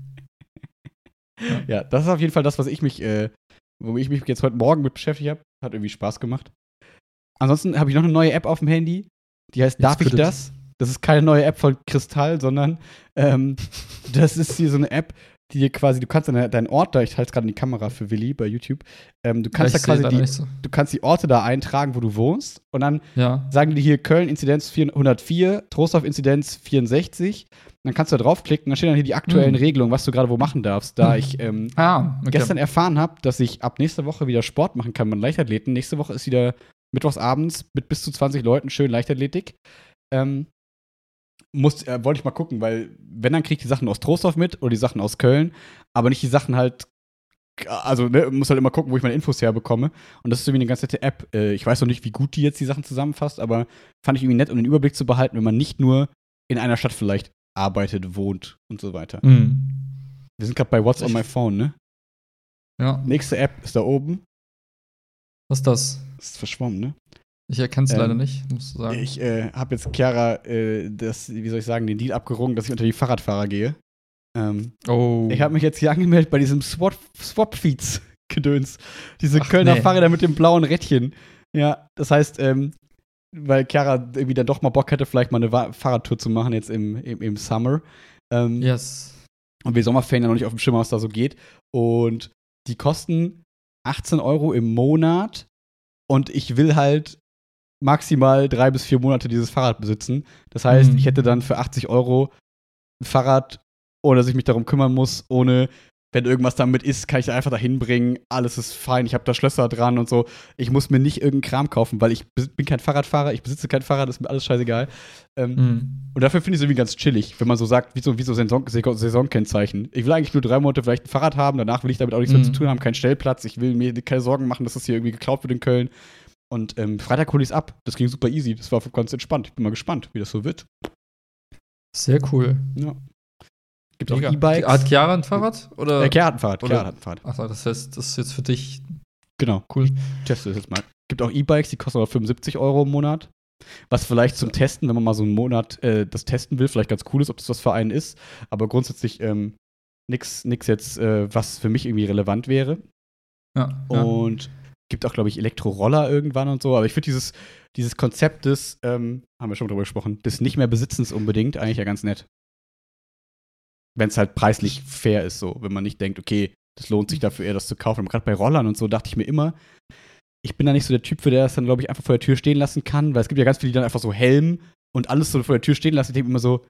ja, das ist auf jeden Fall das, was ich mich, äh, wo ich mich jetzt heute Morgen mit beschäftigt habe. Hat irgendwie Spaß gemacht. Ansonsten habe ich noch eine neue App auf dem Handy, die heißt Jetzt Darf ich das? Das ist keine neue App von Kristall, sondern ähm, das ist hier so eine App, die dir quasi, du kannst deine, deinen Ort da, ich halte gerade in die Kamera für Willi bei YouTube, ähm, du kannst Ich da quasi die, so. du kannst die Orte da eintragen, wo du wohnst und dann Ja. sagen die hier Köln Inzidenz 404, Trostorf Inzidenz 64. Dann kannst du da draufklicken, dann stehen dann hier die aktuellen Hm. Regelungen, was du gerade wo machen darfst. Da Hm. ich ähm, Ah, okay. gestern erfahren habe, dass ich ab nächster Woche wieder Sport machen kann mit Leichtathleten. Nächste Woche ist wieder mittwochsabends mit bis zu 20 Leuten schön Leichtathletik. Ähm, muss, äh, wollte ich mal gucken, weil wenn, dann krieg ich die Sachen aus Trostorf mit oder die Sachen aus Köln, aber nicht die Sachen halt also ne, muss halt immer gucken, wo ich meine Infos herbekomme. Und das ist irgendwie eine ganz nette App. Äh, ich weiß noch nicht, wie gut die jetzt die Sachen zusammenfasst, aber fand ich irgendwie nett, um den Überblick zu behalten, wenn man nicht nur in einer Stadt vielleicht arbeitet, wohnt und so weiter. Mhm. Wir sind gerade bei What's on Ich- my phone, ne? Ja. Nächste App ist da oben. Was ist das? Ist verschwommen, ne? Ich erkenne es Ähm, leider nicht, musst du sagen. Ich äh, habe jetzt Chiara, äh, das, wie soll ich sagen, den Deal abgerungen, dass ich unter die Fahrradfahrer gehe. Ähm, oh. Ich habe mich jetzt hier angemeldet bei diesem Swap- Swap-Feeds-Gedöns. Diese Ach, Kölner nee. Fahrräder mit dem blauen Rädchen. Ja, das heißt, ähm, weil Chiara irgendwie dann doch mal Bock hätte, vielleicht mal eine Fahrradtour zu machen jetzt im, im, im Summer. Ähm, yes. Und wir Sommerferien ja noch nicht auf dem Schimmer, was da so geht. Und die kosten 18 Euro im Monat. Und ich will halt maximal drei bis vier Monate dieses Fahrrad besitzen. Das heißt, Mhm. ich hätte dann für 80 Euro ein Fahrrad, ohne dass ich mich darum kümmern muss, ohne, wenn irgendwas damit ist, kann ich einfach dahin bringen. Alles ist fein, ich habe da Schlösser dran und so. Ich muss mir nicht irgendeinen Kram kaufen, weil ich bin kein Fahrradfahrer, ich besitze kein Fahrrad, ist mir alles scheißegal. Ähm, Mhm. und dafür finde ich es irgendwie ganz chillig, wenn man so sagt, wie so, wie so Saison, Saison- Saisonkennzeichen. Ich will eigentlich nur drei Monate vielleicht ein Fahrrad haben, danach will ich damit auch nichts mehr Mhm. zu tun haben, keinen Stellplatz, ich will mir keine Sorgen machen, dass das hier irgendwie geklaut wird in Köln. Und ähm, Freitag hole ich es ab. Das ging super easy. Das war ganz entspannt. Ich bin mal gespannt, wie das so wird. Sehr cool. Ja. Gibt auch. E-Bikes. Hat Chiara ein Fahrrad? Oder? Äh, Chiara hat ein Fahrrad. Oder- Chiara hat ein Fahrrad. Achso, das heißt, das ist jetzt für dich Genau. cool. Teste es jetzt mal. Gibt auch E-Bikes, die kosten aber 75 Euro im Monat. Was vielleicht zum Testen, wenn man mal so einen Monat äh, das testen will, vielleicht ganz cool ist, ob das was für einen ist. Aber grundsätzlich ähm, nix, nix jetzt, äh, was für mich irgendwie relevant wäre. Ja. ja. Und gibt auch, glaube ich, Elektroroller irgendwann und so. Aber ich finde dieses, dieses Konzept des, ähm, haben wir schon drüber gesprochen, des nicht mehr Besitzens unbedingt eigentlich ja ganz nett. Wenn es halt preislich fair ist, so. Wenn man nicht denkt, okay, das lohnt sich dafür eher, das zu kaufen. Gerade bei Rollern und so dachte ich mir immer, ich bin da nicht so der Typ, für der das dann, glaube ich, einfach vor der Tür stehen lassen kann, weil es gibt ja ganz viele, die dann einfach so Helm und alles so vor der Tür stehen lassen. Ich denke immer so,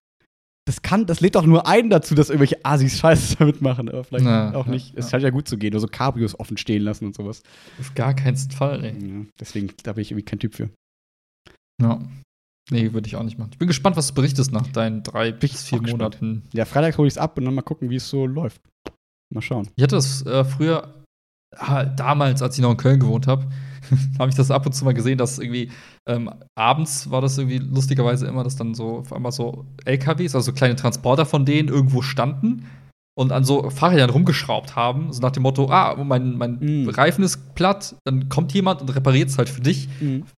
das kann, das lädt doch nur einen dazu, dass irgendwelche Asis Scheiße damit machen, aber vielleicht Na, auch ja, nicht. Es ja. scheint ja gut zu gehen, nur so Cabrios offen stehen lassen und sowas. Auf gar keinen Fall, ey. Ja, deswegen, da bin ich irgendwie kein Typ für. Ja. Nee, würde ich auch nicht machen. Ich bin gespannt, was du berichtest nach deinen drei bis vier auch gespannt. Monaten. Ja, Freitag hole ich es ab und dann mal gucken, wie es so läuft. Mal schauen. Ich hatte das äh, früher, damals, als ich noch in Köln gewohnt habe, habe ich das ab und zu mal gesehen, dass irgendwie ähm, abends war das irgendwie lustigerweise immer, dass dann so auf einmal so LKWs, also so kleine Transporter von denen irgendwo standen und an so Fahrrädern rumgeschraubt haben, so nach dem Motto, ah, mein, mein Mm. Reifen ist platt, dann kommt jemand und repariert es halt für dich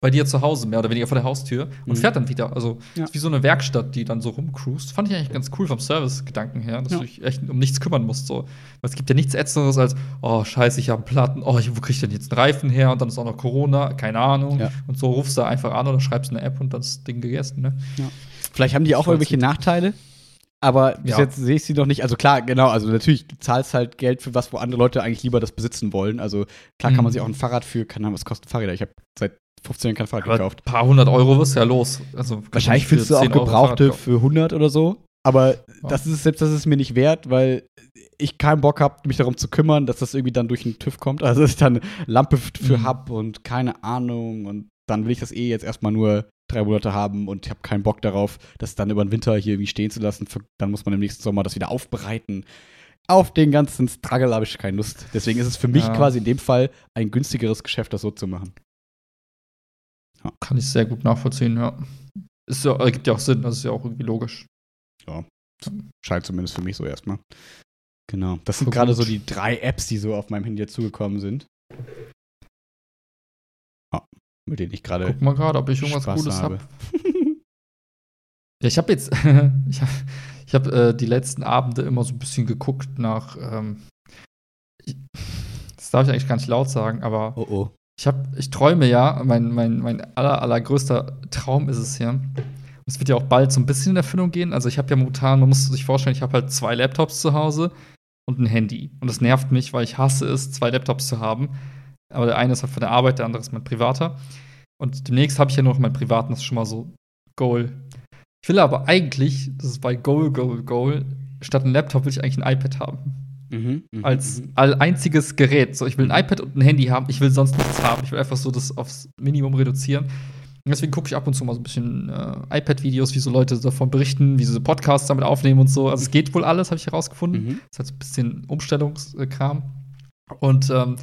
bei dir zu Hause, mehr oder weniger vor der Haustür und Mhm. fährt dann wieder. Also Ja. ist wie so eine Werkstatt, die dann so rumcruist. Fand ich eigentlich ganz cool vom Service-Gedanken her, dass Ja. du dich echt um nichts kümmern musst. So. Weil es gibt ja nichts Ätzenderes als, oh, scheiße, ich habe einen Platten, oh, ich- wo krieg ich denn jetzt einen Reifen her? Und dann ist auch noch Corona, keine Ahnung. Ja. Und so rufst du einfach an oder schreibst eine App und dann ist das Ding gegessen, ne? Vielleicht haben die auch irgendwelche Nachteile, aber bis Ja. jetzt sehe ich sie noch nicht. Also klar, genau, also natürlich, du zahlst halt Geld für was, wo andere Leute eigentlich lieber das besitzen wollen. Also klar kann man Mhm. sich auch ein Fahrrad für, keine Ahnung, was kosten Fahrräder? Ich habe seit 15 Jahren kein Fahrrad Aber gekauft. ein paar hundert Euro wirst du ja los. Also, Wahrscheinlich findest du auch 10 Euro Gebrauchte für 100 oder so. Aber Ja. das ist selbst das ist mir nicht wert, weil ich keinen Bock habe, mich darum zu kümmern, dass das irgendwie dann durch den TÜV kommt. Also dass ich dann Lampe für Mhm. hab und keine Ahnung. Und dann will ich das eh jetzt erstmal nur drei Monate haben und ich habe keinen Bock darauf, das dann über den Winter hier irgendwie stehen zu lassen. Dann muss man im nächsten Sommer das wieder aufbereiten. Auf den ganzen Struggle habe ich keine Lust. Deswegen ist es für mich Ja. quasi in dem Fall ein günstigeres Geschäft, das so zu machen. Kann ich sehr gut nachvollziehen, ja. Ist ja, ergibt ja auch Sinn, das ist ja auch irgendwie logisch. Scheint zumindest für mich so erstmal. Genau. Das sind gerade so die drei Apps, die so auf meinem Handy jetzt zugekommen sind. Mit denen ich gerade Guck mal gerade, ob ich irgendwas Spaß Cooles habe. habe. Ja, ich habe jetzt, ich habe ich hab, äh, die letzten Abende immer so ein bisschen geguckt nach, ähm, ich, das darf ich eigentlich gar nicht laut sagen, aber oh oh. ich habe, ich träume ja, mein, mein, mein aller, allergrößter Traum ist es ja. Es wird ja auch bald so ein bisschen in Erfüllung gehen. Also ich habe ja momentan, man muss sich vorstellen, ich habe halt zwei Laptops zu Hause und ein Handy. Und das nervt mich, weil ich hasse es, zwei Laptops zu haben. Aber der eine ist halt von der Arbeit, der andere ist mein privater. Und demnächst habe ich ja noch meinen privaten, das ist schon mal so Goal. Ich will aber eigentlich, das ist bei Goal, Goal, Goal, statt ein Laptop will ich eigentlich ein iPad haben. Mhm, mhm, Als mhm. all einziges Gerät. So, ich will ein iPad und ein Handy haben, ich will sonst nichts haben. Ich will einfach so das aufs Minimum reduzieren. Und deswegen gucke ich ab und zu mal so ein bisschen äh, iPad-Videos, wie so Leute davon berichten, wie sie so Podcasts damit aufnehmen und so. Also es geht wohl alles, habe ich herausgefunden. Mhm. Das ist halt so ein bisschen Umstellungskram. Und ähm,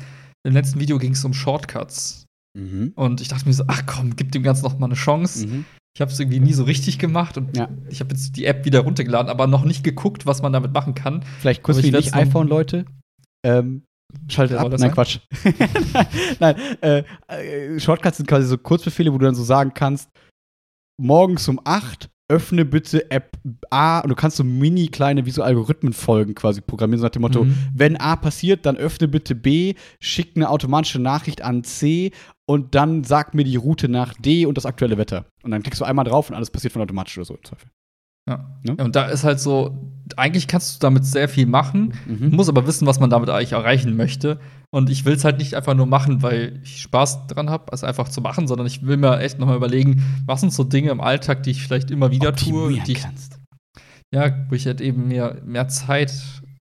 im letzten Video ging es um Shortcuts. Mhm. Und ich dachte mir so, ach komm, gib dem Ganzen noch mal eine Chance. Mhm. Ich habe es irgendwie nie so richtig gemacht und Ja. ich habe jetzt die App wieder runtergeladen, aber noch nicht geguckt, was man damit machen kann. Vielleicht kurz für ich die Nicht-iPhone-Leute. Ähm, Schaltet ab. Nein, sein? Quatsch. Nein, äh, äh, Shortcuts sind quasi so Kurzbefehle, wo du dann so sagen kannst, morgens um 8 öffne bitte App A und du kannst so mini kleine wie so Algorithmen folgen quasi programmieren, so nach dem Motto, Mhm. wenn A passiert, dann öffne bitte B, schick eine automatische Nachricht an C und dann sag mir die Route nach D und das aktuelle Wetter. Und dann klickst du einmal drauf und alles passiert von automatisch oder so im Zweifel. Ja. Ne? Und da ist halt so, eigentlich kannst du damit sehr viel machen, Mhm. muss aber wissen, was man damit eigentlich erreichen möchte. Und ich will es halt nicht einfach nur machen, weil ich Spaß dran habe, es einfach zu machen, sondern ich will mir echt nochmal überlegen, was sind so Dinge im Alltag, die ich vielleicht immer wieder tue, die ich, kannst. ja, wo ich halt eben mir mehr Zeit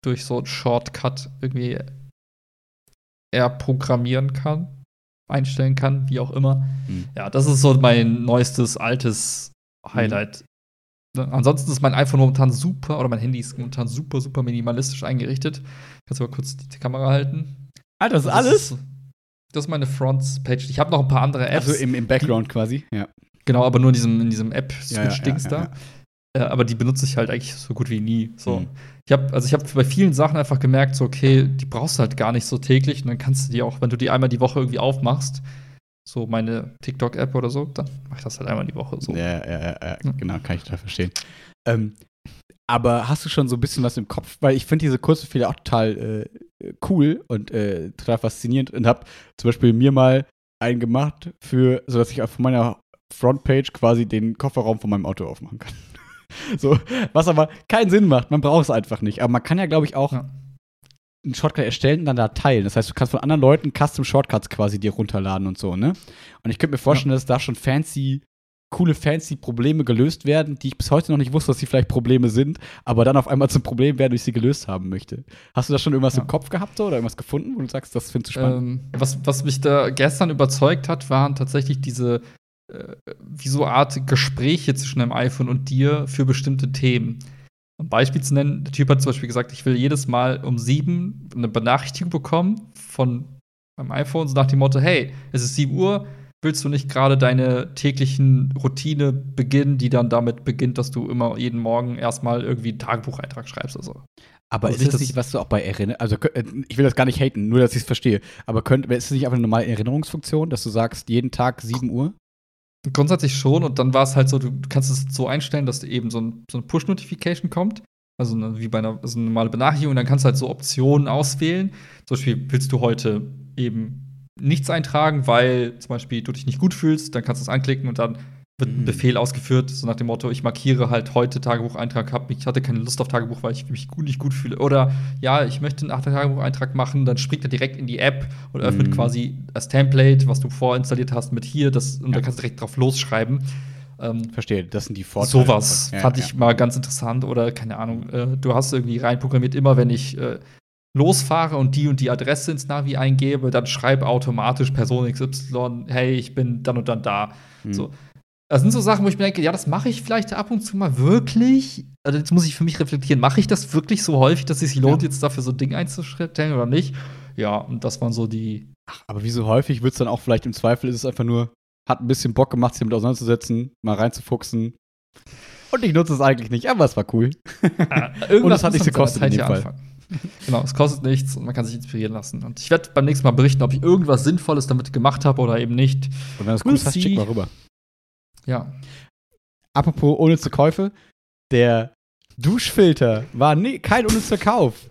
durch so einen Shortcut irgendwie eher programmieren kann, einstellen kann, wie auch immer. Mhm. Ja, das ist so mein neuestes, altes Highlight. Ne, Ansonsten ist mein iPhone momentan super, oder mein Handy ist momentan super, super minimalistisch eingerichtet. Kannst du mal kurz die Kamera halten? Alter, das ist Das alles? ist- Das ist meine Front-Page. Ich habe noch ein paar andere Apps. Also im, im Background quasi, ja. genau, aber nur in diesem, in diesem Ja, ja, App-Switch-Dings ja, ja, da. Äh, aber die benutze ich halt eigentlich so gut wie nie. So. Mhm. Ich habe also ich habe bei vielen Sachen einfach gemerkt, so okay, die brauchst du halt gar nicht so täglich und dann kannst du die auch, wenn du die einmal die Woche irgendwie aufmachst, so meine TikTok-App oder so, dann mach ich das halt einmal die Woche so. Ja, ja, ja, genau, kann ich total verstehen. Ähm, aber hast du schon so ein bisschen was im Kopf? Weil ich finde diese Kurzbefehle auch total äh, cool und äh, total faszinierend und habe zum Beispiel mir mal einen gemacht, für, sodass ich auf meiner Frontpage quasi den Kofferraum von meinem Auto aufmachen kann. so, was aber keinen Sinn macht. Man braucht es einfach nicht. Aber man kann ja, glaube ich, auch Ja. Einen Shortcut erstellen und dann da teilen. Das heißt, du kannst von anderen Leuten Custom Shortcuts quasi dir runterladen und so, ne? Und ich könnte mir vorstellen, dass da schon fancy, coole, fancy Probleme gelöst werden, die ich bis heute noch nicht wusste, dass sie vielleicht Probleme sind, aber dann auf einmal zum Problem werden, wenn ich sie gelöst haben möchte. Hast du da schon irgendwas Ja. im Kopf gehabt so, oder irgendwas gefunden, wo du sagst, das findest du spannend? Ähm, was, was mich da gestern überzeugt hat, waren tatsächlich diese äh, wie so Art Gespräche zwischen einem iPhone und dir für bestimmte Themen. Um Beispiel zu nennen, der Typ hat zum Beispiel gesagt, ich will jedes Mal um sieben eine Benachrichtigung bekommen von meinem iPhone, so nach dem Motto, hey, es ist 7 Uhr, willst du nicht gerade deine täglichen Routine beginnen, die dann damit beginnt, dass du immer jeden Morgen erstmal irgendwie einen Tagebucheintrag schreibst oder so. aber also ist das nicht, was du auch bei Erinnerungen, also äh, ich will das gar nicht haten, nur dass ich es verstehe, aber könnte, ist es nicht einfach eine normale Erinnerungsfunktion, dass du sagst, jeden Tag 7 Uhr? Grundsätzlich schon, und dann war es halt so, du kannst es so einstellen, dass eben so, ein, so eine Push-Notification kommt. Also eine, wie bei einer also eine normale Benachrichtigung, dann kannst du halt so Optionen auswählen. Zum Beispiel willst du heute eben nichts eintragen, weil zum Beispiel du dich nicht gut fühlst, dann kannst du es anklicken und dann wird ein Mhm. Befehl ausgeführt, so nach dem Motto, ich markiere halt heute Tagebucheintrag, hab, ich hatte keine Lust auf Tagebuch, weil ich mich gut, nicht gut fühle. Oder ja, ich möchte einen Tagebucheintrag machen, dann springt er direkt in die App und öffnet Mhm. quasi das Template, was du vorinstalliert hast, mit hier, das, und Ja. dann kannst du direkt drauf losschreiben. Ähm, Verstehe, das sind die Vorteile. Sowas Ja, fand ja. ich mal ganz interessant. Oder keine Ahnung, äh, du hast irgendwie reinprogrammiert, immer wenn ich äh, losfahre und die und die Adresse ins Navi eingebe, dann schreib automatisch Person XY, hey, ich bin dann und dann da. Mhm. So. Das sind so Sachen, wo ich mir denke, ja, das mache ich vielleicht ab und zu mal wirklich. Also jetzt muss ich für mich reflektieren, mache ich das wirklich so häufig, dass es sich lohnt, Ja. jetzt dafür so ein Ding einzustellen oder nicht? Ja, und das waren so die. Aber wie so häufig wird es dann auch vielleicht im Zweifel ist es einfach nur, hat ein bisschen Bock gemacht, sich damit auseinanderzusetzen, mal reinzufuchsen. Und ich nutze es eigentlich nicht, aber es war cool. Und es hat nichts gekostet in dem Fall. Genau, es kostet nichts und man kann sich inspirieren lassen. Und ich werde beim nächsten Mal berichten, ob ich irgendwas Sinnvolles damit gemacht habe oder eben nicht. Und wenn du es cool see. schick mal rüber. Ja. Apropos unnütze Käufe, der Duschfilter war nee, kein unnützer Kauf.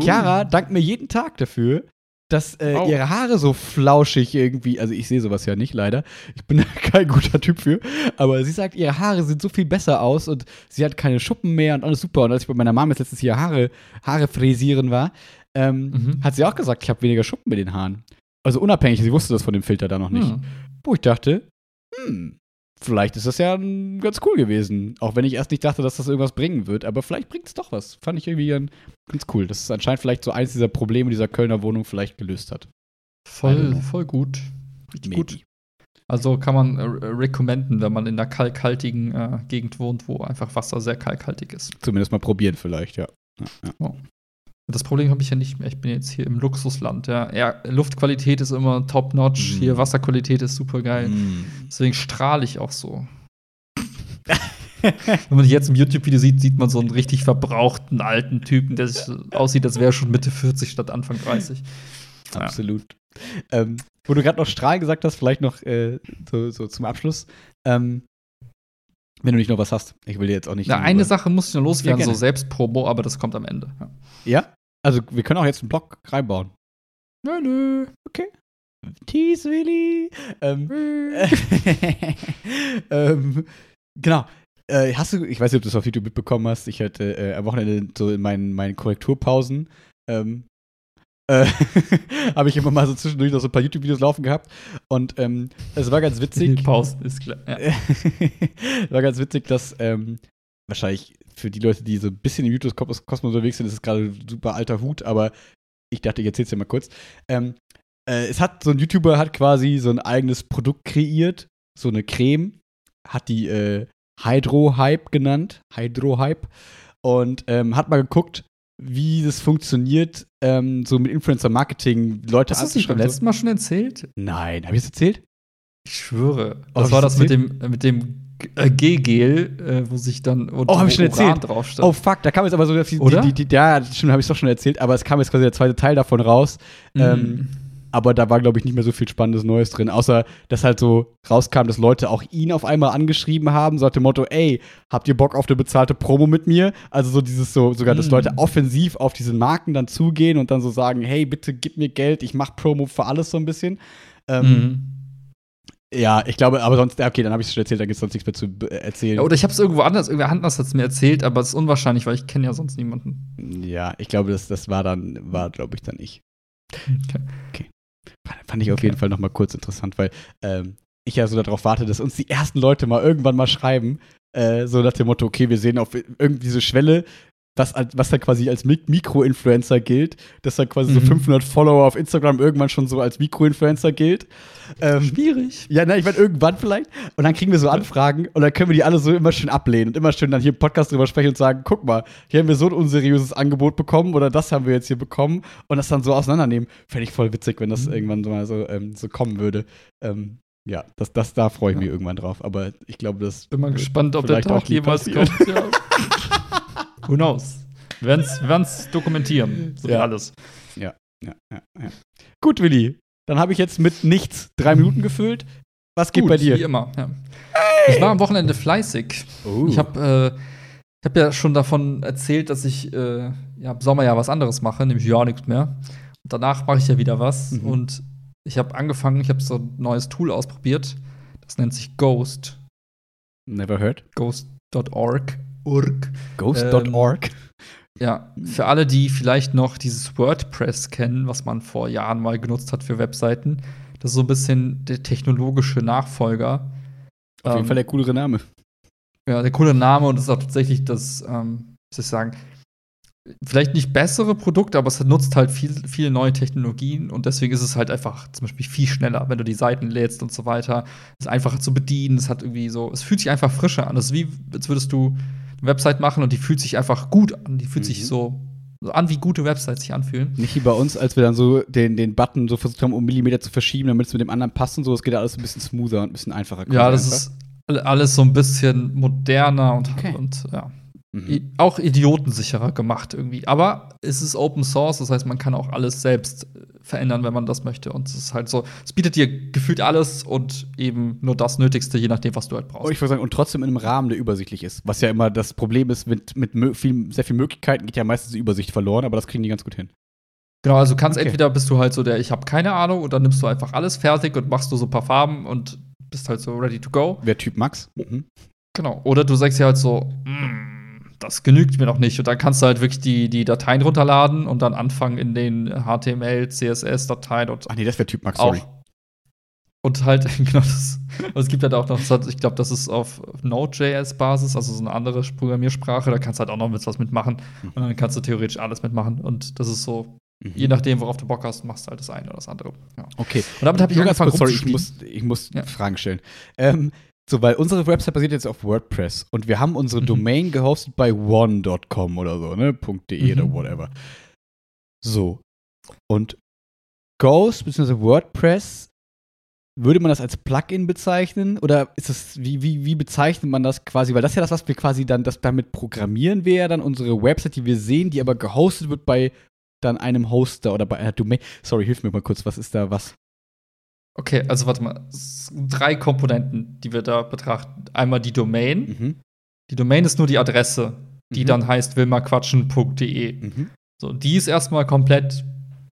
Chiara dankt mir jeden Tag dafür, dass äh, Oh. ihre Haare so flauschig irgendwie, also ich sehe sowas ja nicht leider, ich bin da kein guter Typ für, aber sie sagt, ihre Haare sehen so viel besser aus und sie hat keine Schuppen mehr und alles super. Und als ich bei meiner Mama jetzt letztens hier Haare, Haare frisieren war, ähm, Mhm. hat sie auch gesagt, ich habe weniger Schuppen mit den Haaren. Also unabhängig, sie wusste das von dem Filter da noch nicht. Hm. Wo ich dachte, hm, vielleicht ist das ja ganz cool gewesen. Auch wenn ich erst nicht dachte, dass das irgendwas bringen wird. Aber vielleicht bringt es doch was. Fand ich irgendwie gan- ganz cool. Dass es anscheinend vielleicht so eins dieser Probleme dieser Kölner Wohnung vielleicht gelöst hat. Voll, know. voll gut. Richtig Maybe. gut. Also kann man äh, recommenden, wenn man in einer kalkhaltigen äh, Gegend wohnt, wo einfach Wasser sehr kalkhaltig ist. Zumindest mal probieren vielleicht, ja. ja, ja. Das Problem habe ich ja nicht mehr. Ich bin jetzt hier im Luxusland. Ja. ja Luftqualität ist immer top-notch. Mm. Hier Wasserqualität ist super geil. Mm. Deswegen strahle ich auch so. Wenn man jetzt im YouTube-Video sieht, sieht man so einen richtig verbrauchten alten Typen, der sich aussieht, als wäre er schon Mitte 40 statt Anfang 30. Ja. Absolut. Ähm, wo du gerade noch Strahlen gesagt hast, vielleicht noch äh, so, so, zum Abschluss. Ähm, wenn du nicht noch was hast. Ich will dir jetzt auch nicht. Na, eine Sache muss ich noch loswerden, ja, so Selbstpromo, aber das kommt am Ende. Ja. Also, wir können auch jetzt einen Blog reinbauen. Nö, nö. Okay. Tease Willy. Ähm, ähm, genau. Äh, hast du, ich weiß nicht, ob du das auf YouTube mitbekommen hast. Ich hatte äh, am Wochenende so in meinen, meinen Korrekturpausen ähm, äh, habe ich immer mal so zwischendurch noch so ein paar YouTube-Videos laufen gehabt. Und ähm, es war ganz witzig. Pausen, ist klar. Ja. war ganz witzig, dass ähm, wahrscheinlich für die Leute, die so ein bisschen im YouTube-Kosmos unterwegs sind, ist es gerade ein super alter Hut, aber ich dachte, ich erzähl's dir mal kurz. Ähm, äh, es hat so ein YouTuber hat quasi so ein eigenes Produkt kreiert, so eine Creme, hat die äh, Hydro-Hype genannt, Hydro-Hype, und ähm, hat mal geguckt, wie das funktioniert, ähm, so mit Influencer-Marketing Leute Hast du das beim letzten Mal schon erzählt? Nein, habe ich es erzählt? Ich schwöre. Oh, das war das mit dem, mit dem G-Gel, äh, wo sich dann und oh, hab ich schon erzählt. drauf stand. Oh fuck, da kam jetzt aber so die, Oder? Die, die, die, ja, stimmt, habe ich doch schon erzählt, aber es kam jetzt quasi der zweite Teil davon raus. Mhm. Ähm, aber da war, glaube ich, nicht mehr so viel Spannendes Neues drin. Außer, dass halt so rauskam, dass Leute auch ihn auf einmal angeschrieben haben, so nach dem Motto, ey, habt ihr Bock auf eine bezahlte Promo mit mir? Also so dieses so, sogar, dass mm. Leute offensiv auf diese Marken dann zugehen und dann so sagen, hey, bitte gib mir Geld, ich mach Promo für alles so ein bisschen. Ähm, mm. Ja, ich glaube, aber sonst, okay, dann habe ich es schon erzählt, da gibt es sonst nichts mehr zu erzählen. Ja, oder ich habe es irgendwo anders, irgendwer anders hat es mir erzählt, aber es ist unwahrscheinlich, weil ich kenne ja sonst niemanden. Ja, ich glaube, das, das war dann, war, glaube ich, dann ich. Okay. okay. Fand ich auf jeden Fall noch mal kurz interessant, weil ähm, ich ja so darauf warte, dass uns die ersten Leute mal irgendwann mal schreiben, äh, so nach dem Motto, okay, wir sehen auf irgendwie diese Schwelle, das, was dann quasi als Mikro-Influencer gilt, dass dann quasi mhm. so 500 Follower auf Instagram irgendwann schon so als Mikro-Influencer gilt. Ähm, Schwierig. Ja, na, ich meine, irgendwann vielleicht. Und dann kriegen wir so Anfragen und dann können wir die alle so immer schön ablehnen und immer schön dann hier im Podcast drüber sprechen und sagen: guck mal, hier haben wir so ein unseriöses Angebot bekommen oder das haben wir jetzt hier bekommen und das dann so auseinandernehmen. Fände ich voll witzig, wenn das mhm. irgendwann so mal so, ähm, so kommen würde. Ähm, ja, das, das, da freue ich mich irgendwann drauf. Aber ich glaube, das. Bin mal gespannt, ob der Tag jemals kommt. Ja. Who knows? Wir werden es dokumentieren. So ja. alles. Ja, ja, ja, ja. Gut, Willi. Dann habe ich jetzt mit nichts drei Minuten gefüllt. Was geht Gut, bei dir? Wie immer. Ja. Hey. Ich war am Wochenende fleißig. Oh. Ich habe äh, hab ja schon davon erzählt, dass ich äh, ja, im Sommer ja was anderes mache, nämlich ja nichts mehr. Und danach mache ich ja wieder was. Mhm. Und ich habe angefangen, ich habe so ein neues Tool ausprobiert. Das nennt sich Ghost. Never heard. Ghost.org. Org. Ghost.org. Ähm, ja, für alle, die vielleicht noch dieses WordPress kennen, was man vor Jahren mal genutzt hat für Webseiten, das ist so ein bisschen der technologische Nachfolger. Auf jeden ähm, Fall der coolere Name. Ja, der coole Name und es ist auch tatsächlich das, ähm, wie soll ich sagen, vielleicht nicht bessere Produkt, aber es nutzt halt viel, viele neue Technologien und deswegen ist es halt einfach zum Beispiel viel schneller, wenn du die Seiten lädst und so weiter. Es ist einfacher zu bedienen, es hat irgendwie so, es fühlt sich einfach frischer an. Es ist wie, als würdest du Website machen und die fühlt sich einfach gut an. Die fühlt mhm. sich so, so, an, wie gute Websites sich anfühlen. Nicht wie bei uns, als wir dann so den, den Button so versucht haben, um Millimeter zu verschieben, damit es mit dem anderen passt und so. Es geht alles ein bisschen smoother und ein bisschen einfacher. Ja, das einfach. ist alles so ein bisschen moderner und, okay. und ja. Mhm. Auch idiotensicherer gemacht irgendwie. Aber es ist Open Source, das heißt, man kann auch alles selbst äh, verändern, wenn man das möchte. Und es ist halt so, es bietet dir gefühlt alles und eben nur das Nötigste, je nachdem, was du halt brauchst. Und ich würde sagen, und trotzdem in einem Rahmen, der übersichtlich ist. Was ja immer das Problem ist, mit, mit viel, sehr vielen Möglichkeiten geht ja meistens die Übersicht verloren, aber das kriegen die ganz gut hin. Genau, also kannst okay. entweder bist du halt so der, ich habe keine Ahnung, und dann nimmst du einfach alles fertig und machst du so ein paar Farben und bist halt so ready to go. Wer Typ Max? Mhm. Genau. Oder du sagst ja halt so, mm, das genügt mir noch nicht. Und dann kannst du halt wirklich die, die Dateien runterladen und dann anfangen in den HTML, CSS-Dateien und. Ach nee, das wäre Typ Max, sorry. Und halt, genau das. Also es gibt halt auch noch, ich glaube, das ist auf Node.js-Basis, also so eine andere Programmiersprache, da kannst du halt auch noch mit was mitmachen. Mhm. Und dann kannst du theoretisch alles mitmachen. Und das ist so, mhm. je nachdem, worauf du Bock hast, machst du halt das eine oder das andere. Ja. Okay. Und damit habe ich angefangen, kurz, sorry, ich muss, ich muss ja. Fragen stellen. Ähm, so, weil unsere Website basiert jetzt auf WordPress und wir haben unsere mhm. Domain gehostet bei one.com oder so, ne? .de mhm. oder whatever. So. Und Ghost bzw. WordPress würde man das als Plugin bezeichnen? Oder ist das, wie, wie, wie bezeichnet man das quasi? Weil das ist ja das, was wir quasi dann, das damit programmieren wir ja dann unsere Website, die wir sehen, die aber gehostet wird bei dann einem Hoster oder bei einer Domain. Sorry, hilf mir mal kurz, was ist da was? Okay, also warte mal. Es sind Drei Komponenten, die wir da betrachten. Einmal die Domain. Mhm. Die Domain ist nur die Adresse, die Mhm. dann heißt willmaquatschen.de. Mhm. So, die ist erstmal komplett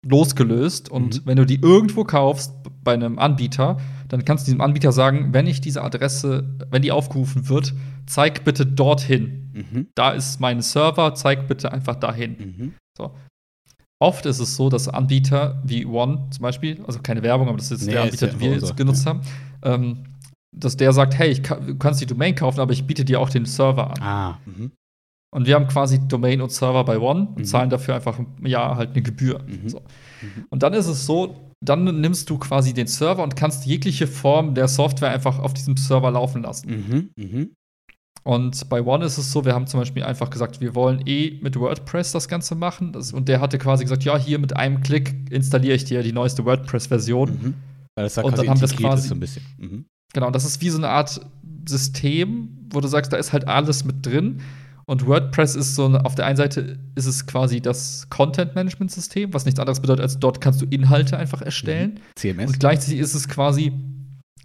losgelöst und Mhm. wenn du die irgendwo kaufst bei einem Anbieter, dann kannst du diesem Anbieter sagen, wenn ich diese Adresse, wenn die aufgerufen wird, zeig bitte dorthin. Mhm. Da ist mein Server, zeig bitte einfach dahin. Mhm. Oft ist es so, dass Anbieter wie One zum Beispiel, also keine Werbung, aber das ist jetzt Nee, der ist Anbieter, ja den wir jetzt genutzt ja. haben, ähm, dass der sagt, hey, ich kann, du kannst die Domain kaufen, aber ich biete dir auch den Server an. Ah. Mhm. Und wir haben quasi Domain und Server bei One und Mhm. zahlen dafür einfach im Jahr halt eine Gebühr. Mhm. So. Und dann ist es so, dann nimmst du quasi den Server und kannst jegliche Form der Software einfach auf diesem Server laufen lassen. Mhm. Mhm. Und bei One ist es so, wir haben zum Beispiel einfach gesagt, wir wollen eh mit WordPress das Ganze machen. Das, und der hatte quasi gesagt, ja, hier mit einem Klick installiere ich dir die neueste WordPress-Version. Mhm. Weil das da Und quasi dann haben integriert quasi- so ein bisschen. Mhm. Genau, das ist wie so eine Art System, wo du sagst, da ist halt alles mit drin. Und WordPress ist so, auf der einen Seite ist es quasi das Content-Management-System, was nichts anderes bedeutet, als dort kannst du Inhalte einfach erstellen. CMS. Und gleichzeitig ist es quasi,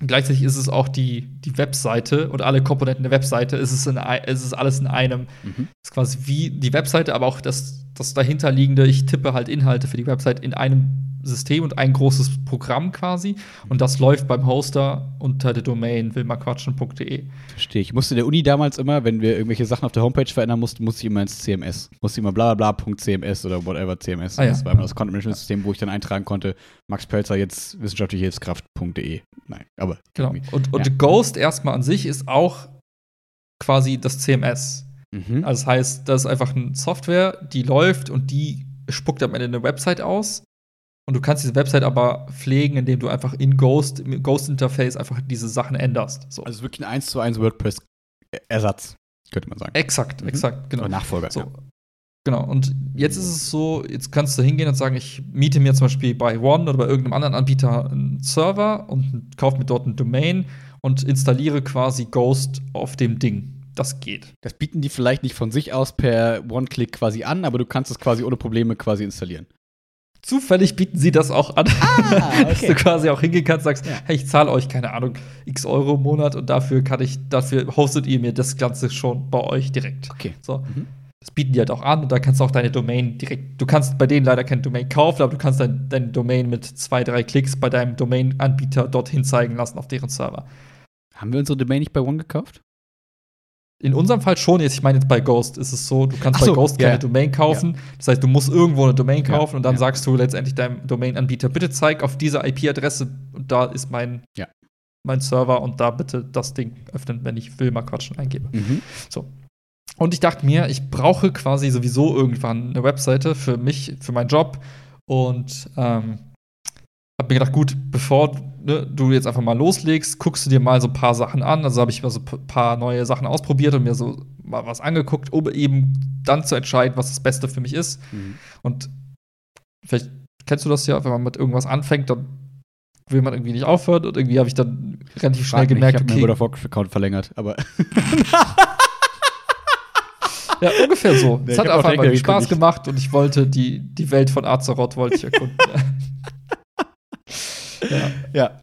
gleichzeitig ist es auch die, die Webseite und alle Komponenten der Webseite, ist es, in, ei- es ist alles in einem. Mhm. Es ist quasi wie die Webseite, aber auch das, das dahinterliegende, ich tippe halt Inhalte für die Website in einem System und ein großes Programm quasi. Und das läuft beim Hoster unter der Domain willmalquatschen.de. Verstehe ich. Ich musste in der Uni damals immer, wenn wir irgendwelche Sachen auf der Homepage verändern mussten, musste ich immer ins CMS. Musste immer bla bla bla .cms oder whatever CMS. Ah, ja. Das war immer das Content-Management-System, wo ich dann eintragen konnte, Max Pelzer jetzt wissenschaftliche Hilfskraft.de. Nein, aber Genau. Und, und Ja. Ghost erstmal an sich ist auch quasi das CMS. Mhm. Also das heißt, das ist einfach eine Software, die läuft und die spuckt am Ende eine Website aus. Und du kannst diese Website aber pflegen, indem du einfach in Ghost, im Ghost-Interface einfach diese Sachen änderst. So. also wirklich ein 1 zu 1 WordPress-Ersatz, könnte man sagen. exakt, Mhm. exakt, genau. Oder Nachfolger. So. Ja. Genau, und jetzt ist es so, jetzt kannst du hingehen und sagen, ich miete mir zum Beispiel bei One oder bei irgendeinem anderen Anbieter einen Server und kaufe mir dort eine Domain und installiere quasi Ghost auf dem Ding. Das geht. Das bieten die vielleicht nicht von sich aus per One-Click quasi an, aber du kannst es quasi ohne Probleme quasi installieren. Zufällig bieten sie das auch an. Ah, Dass du quasi auch hingehen kannst, sagst, Ja. hey, ich zahle euch, keine Ahnung, x Euro im Monat und dafür kann ich, dafür hostet ihr mir das Ganze schon bei euch direkt. Okay. So. Mhm. Das bieten die halt auch an und da kannst du auch deine Domain direkt, du kannst bei denen leider keine Domain kaufen, aber du kannst dein, deine Domain mit zwei, drei Klicks bei deinem Domain-Anbieter dorthin zeigen lassen auf deren Server. Haben wir unsere Domain nicht bei One gekauft? In unserem Fall schon jetzt, ich meine jetzt bei Ghost ist es so, du kannst so, bei Ghost ja, keine ja. Domain kaufen. Das heißt, du musst irgendwo eine Domain Ja, kaufen und dann ja. sagst du letztendlich deinem Domain-Anbieter, bitte zeig auf dieser IP-Adresse und da ist mein, Ja. mein Server und da bitte das Ding öffnen, wenn ich will mal quatschen eingebe. Mhm. Und ich dachte mir, ich brauche quasi sowieso irgendwann eine Webseite für mich, für meinen Job. Und ähm, habe mir gedacht, gut, bevor ne, du jetzt einfach mal loslegst, guckst du dir mal so ein paar Sachen an. Also habe ich mal so ein paar neue Sachen ausprobiert und mir so mal was angeguckt, um eben dann zu entscheiden, was das Beste für mich ist. Mhm. Und vielleicht kennst du das ja, wenn man mit irgendwas anfängt, dann will man irgendwie nicht aufhören. Und irgendwie habe ich dann relativ schnell Frag nicht, gemerkt, ich habe okay, meinen Vodafone-Account verlängert, aber Ja, ungefähr so. Nee, es hat einfach mal Spaß gemacht und ich wollte die, die Welt von Azeroth wollte ich erkunden. ja. ja.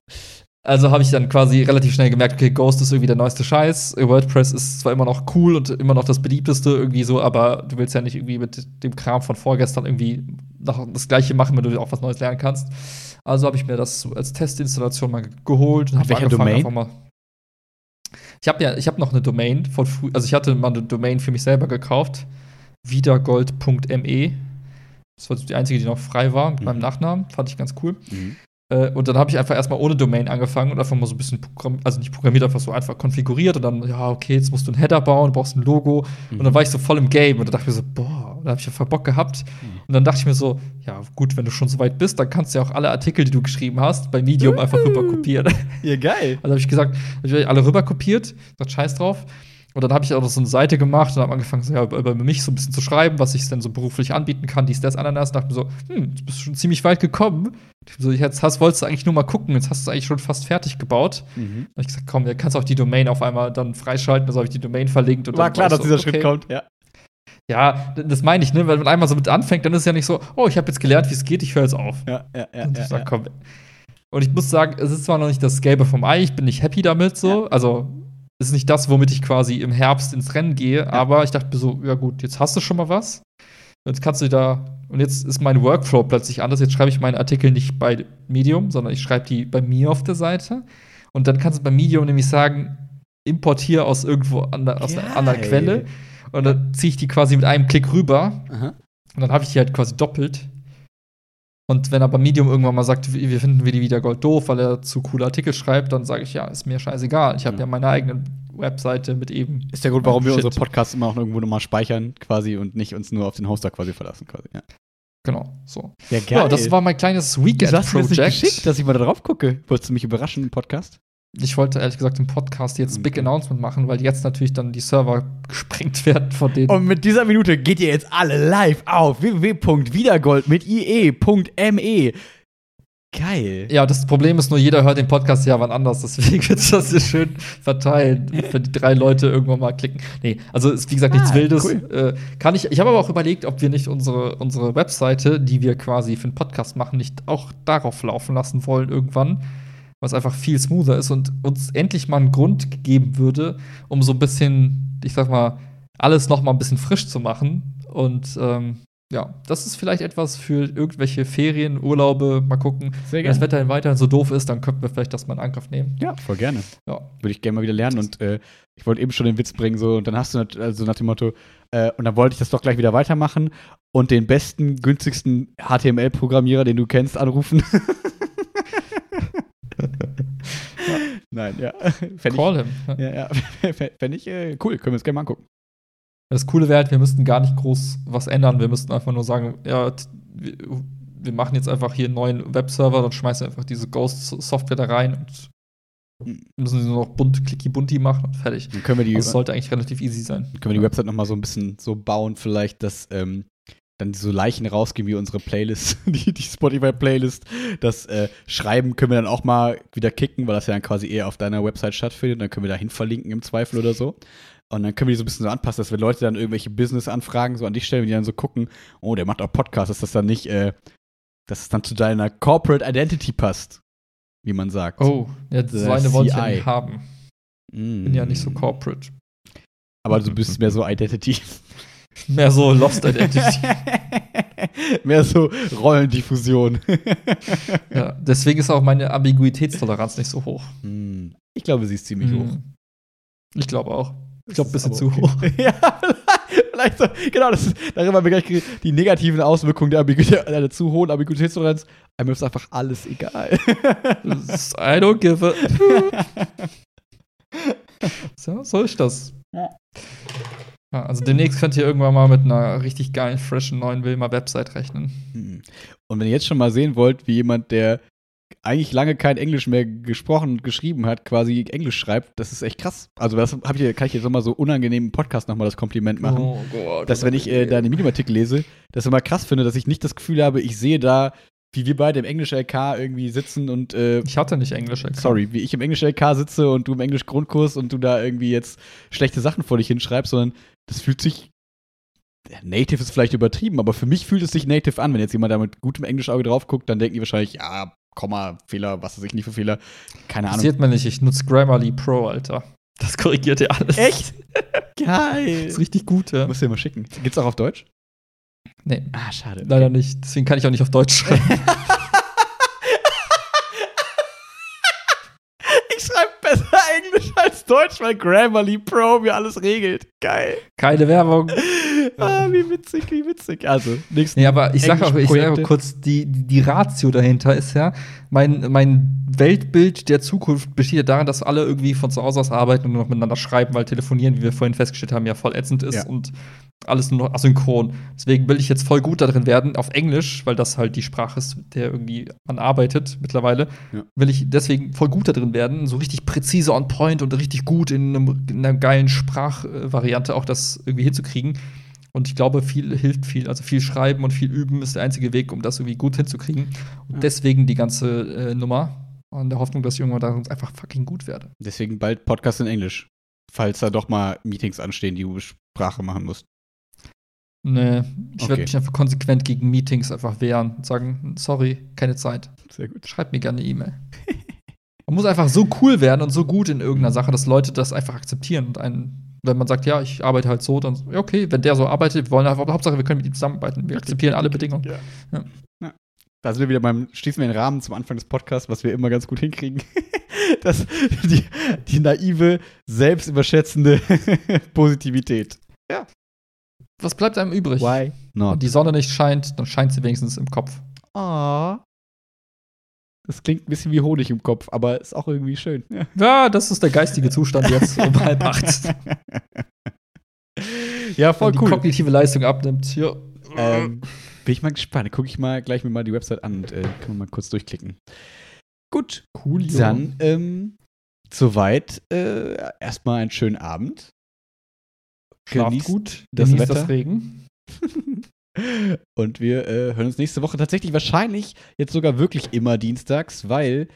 Also habe ich dann quasi relativ schnell gemerkt, okay, Ghost ist irgendwie der neueste Scheiß. WordPress ist zwar immer noch cool und immer noch das beliebteste irgendwie so, aber du willst ja nicht irgendwie mit dem Kram von vorgestern irgendwie noch das gleiche machen, wenn du auch was Neues lernen kannst. Also habe ich mir das so als Testinstallation mal geholt und habe angefangen Domain? einfach mal. Ich habe ja, ich habe noch eine Domain von früh, also ich hatte mal eine Domain für mich selber gekauft, wiedergold.me. Das war die einzige, die noch frei war mit Mhm. meinem Nachnamen, fand ich ganz cool. Mhm. Äh, und dann habe ich einfach erstmal ohne Domain angefangen und einfach mal so ein bisschen programmiert, also nicht programmiert, einfach so einfach konfiguriert und dann, ja, okay, jetzt musst du einen Header bauen, du brauchst ein Logo. Und dann war ich so voll im Game und da dachte ich mir so, boah, da habe ich ja voll Bock gehabt. Mhm. Und dann dachte ich mir so, ja, gut, wenn du schon so weit bist, dann kannst du ja auch alle Artikel, die du geschrieben hast, bei Medium einfach rüber kopieren. Ja, geil. Also habe ich gesagt, hab ich alle rüber kopiert, gesagt, scheiß drauf. Und dann habe ich auch noch so eine Seite gemacht und habe angefangen, so, ja, über mich so ein bisschen zu schreiben, was ich denn so beruflich anbieten kann, dies, das, Ananas. Und dachte mir so, hm, du bist schon ziemlich weit gekommen. So, jetzt hast, wolltest du eigentlich nur mal gucken, jetzt hast du es eigentlich schon fast fertig gebaut. Mhm. Und ich gesagt, komm, du kannst auch die Domain auf einmal dann freischalten. Also habe ich die Domain verlinkt. Und War klar, dass so, dieser okay. Schritt kommt, ja. Ja, das meine ich, ne? Weil man einmal so mit anfängt, dann ist es ja nicht so, oh, ich habe jetzt gelernt, wie es geht, ich höre jetzt auf. Ja, ja, ja. und ich ja, sag, ja. komm. Und ich muss sagen, es ist zwar noch nicht das Gelbe vom Ei, ich bin nicht happy damit so. Also, es ist nicht das, womit ich quasi im Herbst ins Rennen gehe, aber ich dachte mir so, ja gut, jetzt hast du schon mal was. Jetzt kannst du da, und jetzt ist mein Workflow plötzlich anders. Jetzt schreibe ich meine Artikel nicht bei Medium, sondern ich schreibe die bei mir auf der Seite. Und dann kannst du bei Medium nämlich sagen, importiere aus irgendwo an aus einer anderen Geil. Quelle. Und dann ziehe ich die quasi mit einem Klick rüber. Aha. Und dann habe ich die halt quasi doppelt. Und wenn aber Medium irgendwann mal sagt, wir wir finden Willi wieder Gold doof, weil er zu coole Artikel schreibt, dann sage ich, ja, ist mir scheißegal. Ich habe Ja. ja meine eigene Webseite mit eben. Ist der Grund, warum wir Shit. unsere Podcasts immer auch irgendwo nochmal speichern, quasi, und nicht uns nur auf den Hoster quasi verlassen, quasi. Ja, Genau, so. ja Ja, das war mein kleines hast du mir das nicht geschickt, Weekend-Project. dass ich mal da drauf gucke? Wolltest du mich überraschen im Podcast? Ich wollte ehrlich gesagt im Podcast jetzt Big Okay. Announcement machen, weil jetzt natürlich dann die Server gesprengt werden von denen. Und mit dieser Minute geht ihr jetzt alle live auf www.wiedergold mit ie.me. Geil. Ja, das Problem ist nur, jeder hört den Podcast ja wann anders, deswegen wird das hier schön verteilen, wenn die drei Leute irgendwann mal klicken. Nee, also ist wie gesagt nichts Ah, Wildes. cool. Äh, kann ich, ich habe aber auch überlegt, ob wir nicht unsere, unsere Webseite, die wir quasi für den Podcast machen, nicht auch darauf laufen lassen wollen irgendwann, was einfach viel smoother ist und uns endlich mal einen Grund gegeben würde, um so ein bisschen, ich sag mal, alles noch mal ein bisschen frisch zu machen. Und ähm, ja, das ist vielleicht etwas für irgendwelche Ferien, Urlaube, mal gucken. Sehr Wenn das Wetter dann weiterhin so doof ist, dann könnten wir vielleicht das mal in Angriff nehmen. Ja, voll gerne. Ja. Würde ich gerne mal wieder lernen. Und äh, ich wollte eben schon den Witz bringen, so, und dann hast du also nach dem Motto, äh, und dann wollte ich das doch gleich wieder weitermachen und den besten, günstigsten HTML-Programmierer, den du kennst, anrufen. Nein, ja. Fänd ich, Call him. ja, ja. Fände ich äh, cool. Können wir uns gerne mal angucken. Das Coole wäre halt, wir müssten gar nicht groß was ändern. Wir müssten einfach nur sagen, ja, wir, wir machen jetzt einfach hier einen neuen Webserver, dann schmeißen wir einfach diese Ghost-Software da rein und müssen sie nur noch bunt, clicky bunti machen und fertig. Dann können wir die, Das sollte eigentlich relativ easy sein. können wir die Website noch mal so ein bisschen so bauen, vielleicht, dass ähm, dann so Leichen rausgehen wie unsere Playlist, die, die Spotify-Playlist. Das äh, Schreiben können wir dann auch mal wieder kicken, weil das ja dann quasi eher auf deiner Website stattfindet. Dann können wir dahin verlinken im Zweifel oder so. Und dann können wir die so ein bisschen so anpassen, dass wenn Leute dann irgendwelche Business-Anfragen so an dich stellen, die dann so gucken, oh, der macht auch Podcasts, dass das dann nicht, äh, dass es dann zu deiner Corporate Identity passt, wie man sagt. Oh, ja, so eine wollte ich ja nicht haben. Mm. Bin ja nicht so corporate. Aber du bist mehr so Identity. Mehr so Lost Identity. mehr so Rollendiffusion. ja, deswegen ist auch meine Ambiguitätstoleranz nicht so hoch. Hm. Ich glaube, sie ist ziemlich hoch. Mhm. Ich glaube auch. Ich glaube, ein bisschen zu aber hoch. okay. ja, vielleicht so. Genau, das ist, darüber haben wir gleich geredet. Die negativen Auswirkungen der, Ambiguität, einer zu hohen Ambiguitätstoleranz. Einem ist einfach alles egal. I don't give a. so, so ist das. Ja. Ja, also demnächst könnt ihr irgendwann mal mit einer richtig geilen, freshen neuen Wilma-Website rechnen. Hm. Und wenn ihr jetzt schon mal sehen wollt, wie jemand, der eigentlich lange kein Englisch mehr gesprochen und geschrieben hat, quasi Englisch schreibt, das ist echt krass. Also das hab ich, kann ich jetzt nochmal so unangenehm im Podcast nochmal das Kompliment machen. Oh Gott. dass wenn ich äh, deine Medium-Artikel lese, das immer krass finde, dass ich nicht das Gefühl habe, ich sehe da, wie wir beide im englischen LK irgendwie sitzen und äh, Ich hatte nicht Englisch. Account. sorry, wie ich im englischen LK sitze und du im englisch Grundkurs und du da irgendwie jetzt schlechte Sachen vor dich hinschreibst, sondern das fühlt sich Native ist vielleicht übertrieben, aber für mich fühlt es sich native an. Wenn jetzt jemand da mit gutem Englischauge drauf guckt, dann denken die wahrscheinlich, ja, Komma, Fehler, was weiß ich nicht für Fehler. Keine Ahnung. Passiert mir nicht. Ich nutze Grammarly Pro, Alter. Das korrigiert ja alles. Echt? Geil. Das ist richtig gut, ja. Musst du dir mal schicken. Gibt's auch auf Deutsch? Nee, Ah, schade. leider nicht. Deswegen kann ich auch nicht auf Deutsch schreiben. Ich schreibe besser Englisch als Deutsch, weil Grammarly Pro mir alles regelt. Geil. Keine Werbung. Ah, wie witzig, wie witzig. Also, nächsten. Nee, aber ich sag auch, ich sag auch Englischprojekte. kurz, die die Ratio dahinter ist ja, mein, mein Weltbild der Zukunft besteht ja darin, dass alle irgendwie von zu Hause aus arbeiten und nur noch miteinander schreiben, weil telefonieren, wie wir vorhin festgestellt haben, ja voll ätzend ist Ja. und alles nur noch asynchron. Deswegen will ich jetzt voll gut darin werden, auf Englisch, weil das halt die Sprache ist, mit der irgendwie man arbeitet mittlerweile, Ja. will ich deswegen voll gut darin werden, so richtig präzise on point und richtig richtig gut in, einem, in einer geilen Sprachvariante auch das irgendwie hinzukriegen. Und ich glaube, viel hilft viel. Also viel schreiben und viel üben ist der einzige Weg, um das irgendwie gut hinzukriegen. Und Ja. deswegen die ganze äh, Nummer. Und der Hoffnung, dass ich irgendwann da einfach fucking gut werde. Deswegen bald Podcast in Englisch. Falls da doch mal Meetings anstehen, die du Sprache machen musst. Nee, ich Okay. werde mich einfach konsequent gegen Meetings einfach wehren und sagen, sorry, keine Zeit. Sehr gut. Schreib mir gerne eine E-Mail. Man muss einfach so cool werden und so gut in irgendeiner Sache, dass Leute das einfach akzeptieren und einen, wenn man sagt, ja, ich arbeite halt so, dann ja, okay, wenn der so arbeitet, wir wollen einfach, Hauptsache, wir können mit ihm zusammenarbeiten. Wir akzeptieren alle Bedingungen. Ja. Ja. Ja. Da sind wir wieder beim Schließen wir den Rahmen zum Anfang des Podcasts, was wir immer ganz gut hinkriegen. das, die, die naive, selbstüberschätzende Positivität. Was bleibt einem übrig? Why Wenn not? die Sonne nicht scheint, dann scheint sie wenigstens im Kopf. Aw. Das klingt ein bisschen wie Honig im Kopf, aber ist auch irgendwie schön. Ja. Ja, das ist der geistige Zustand jetzt um halb acht. ja, Wenn voll die cool. kognitive Leistung abnimmt. Ja. Ähm, bin ich mal gespannt. Gucke ich mal gleich mir mal die Website an und äh, können wir mal kurz durchklicken. Gut, cool, ja. dann ähm, soweit äh, erstmal einen schönen Abend. Schlaft Genießt gut, das genießt Wetter. das Regen. Und wir äh, hören uns nächste Woche tatsächlich wahrscheinlich jetzt sogar wirklich immer dienstags, weil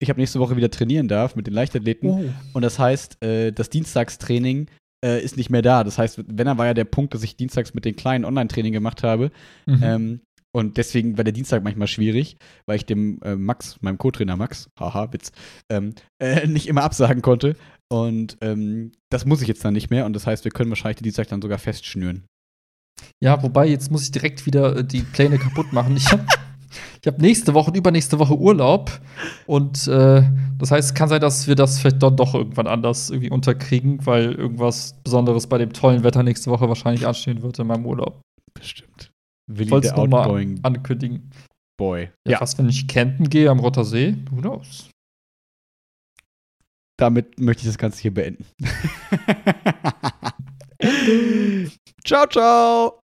ich ab nächste Woche wieder trainieren darf mit den Leichtathleten. Oh. Und das heißt, äh, das Dienstagstraining äh, ist nicht mehr da. Das heißt, wenn er war ja der Punkt, dass ich dienstags mit den kleinen Online-Training gemacht habe. Mhm. Ähm, und deswegen war der Dienstag manchmal schwierig, weil ich dem äh, Max, meinem Co-Trainer Max, haha, Witz, ähm, äh, nicht immer absagen konnte. Und ähm, das muss ich jetzt dann nicht mehr. Und das heißt, wir können wahrscheinlich den Dienstag dann sogar festschnüren. Ja, wobei, jetzt muss ich direkt wieder äh, die Pläne kaputt machen. Ich habe ich hab nächste Woche und übernächste Woche Urlaub. Und äh, das heißt, es kann sein, dass wir das vielleicht dann doch irgendwann anders irgendwie unterkriegen, weil irgendwas Besonderes bei dem tollen Wetter nächste Woche wahrscheinlich anstehen wird in meinem Urlaub. Bestimmt. Willi, Wolltest der noch mal Outgoing ankündigen. Boy. Ja, was, wenn ich campen gehe am Rotter See? Who knows? damit möchte ich das Ganze hier beenden. ciao, ciao.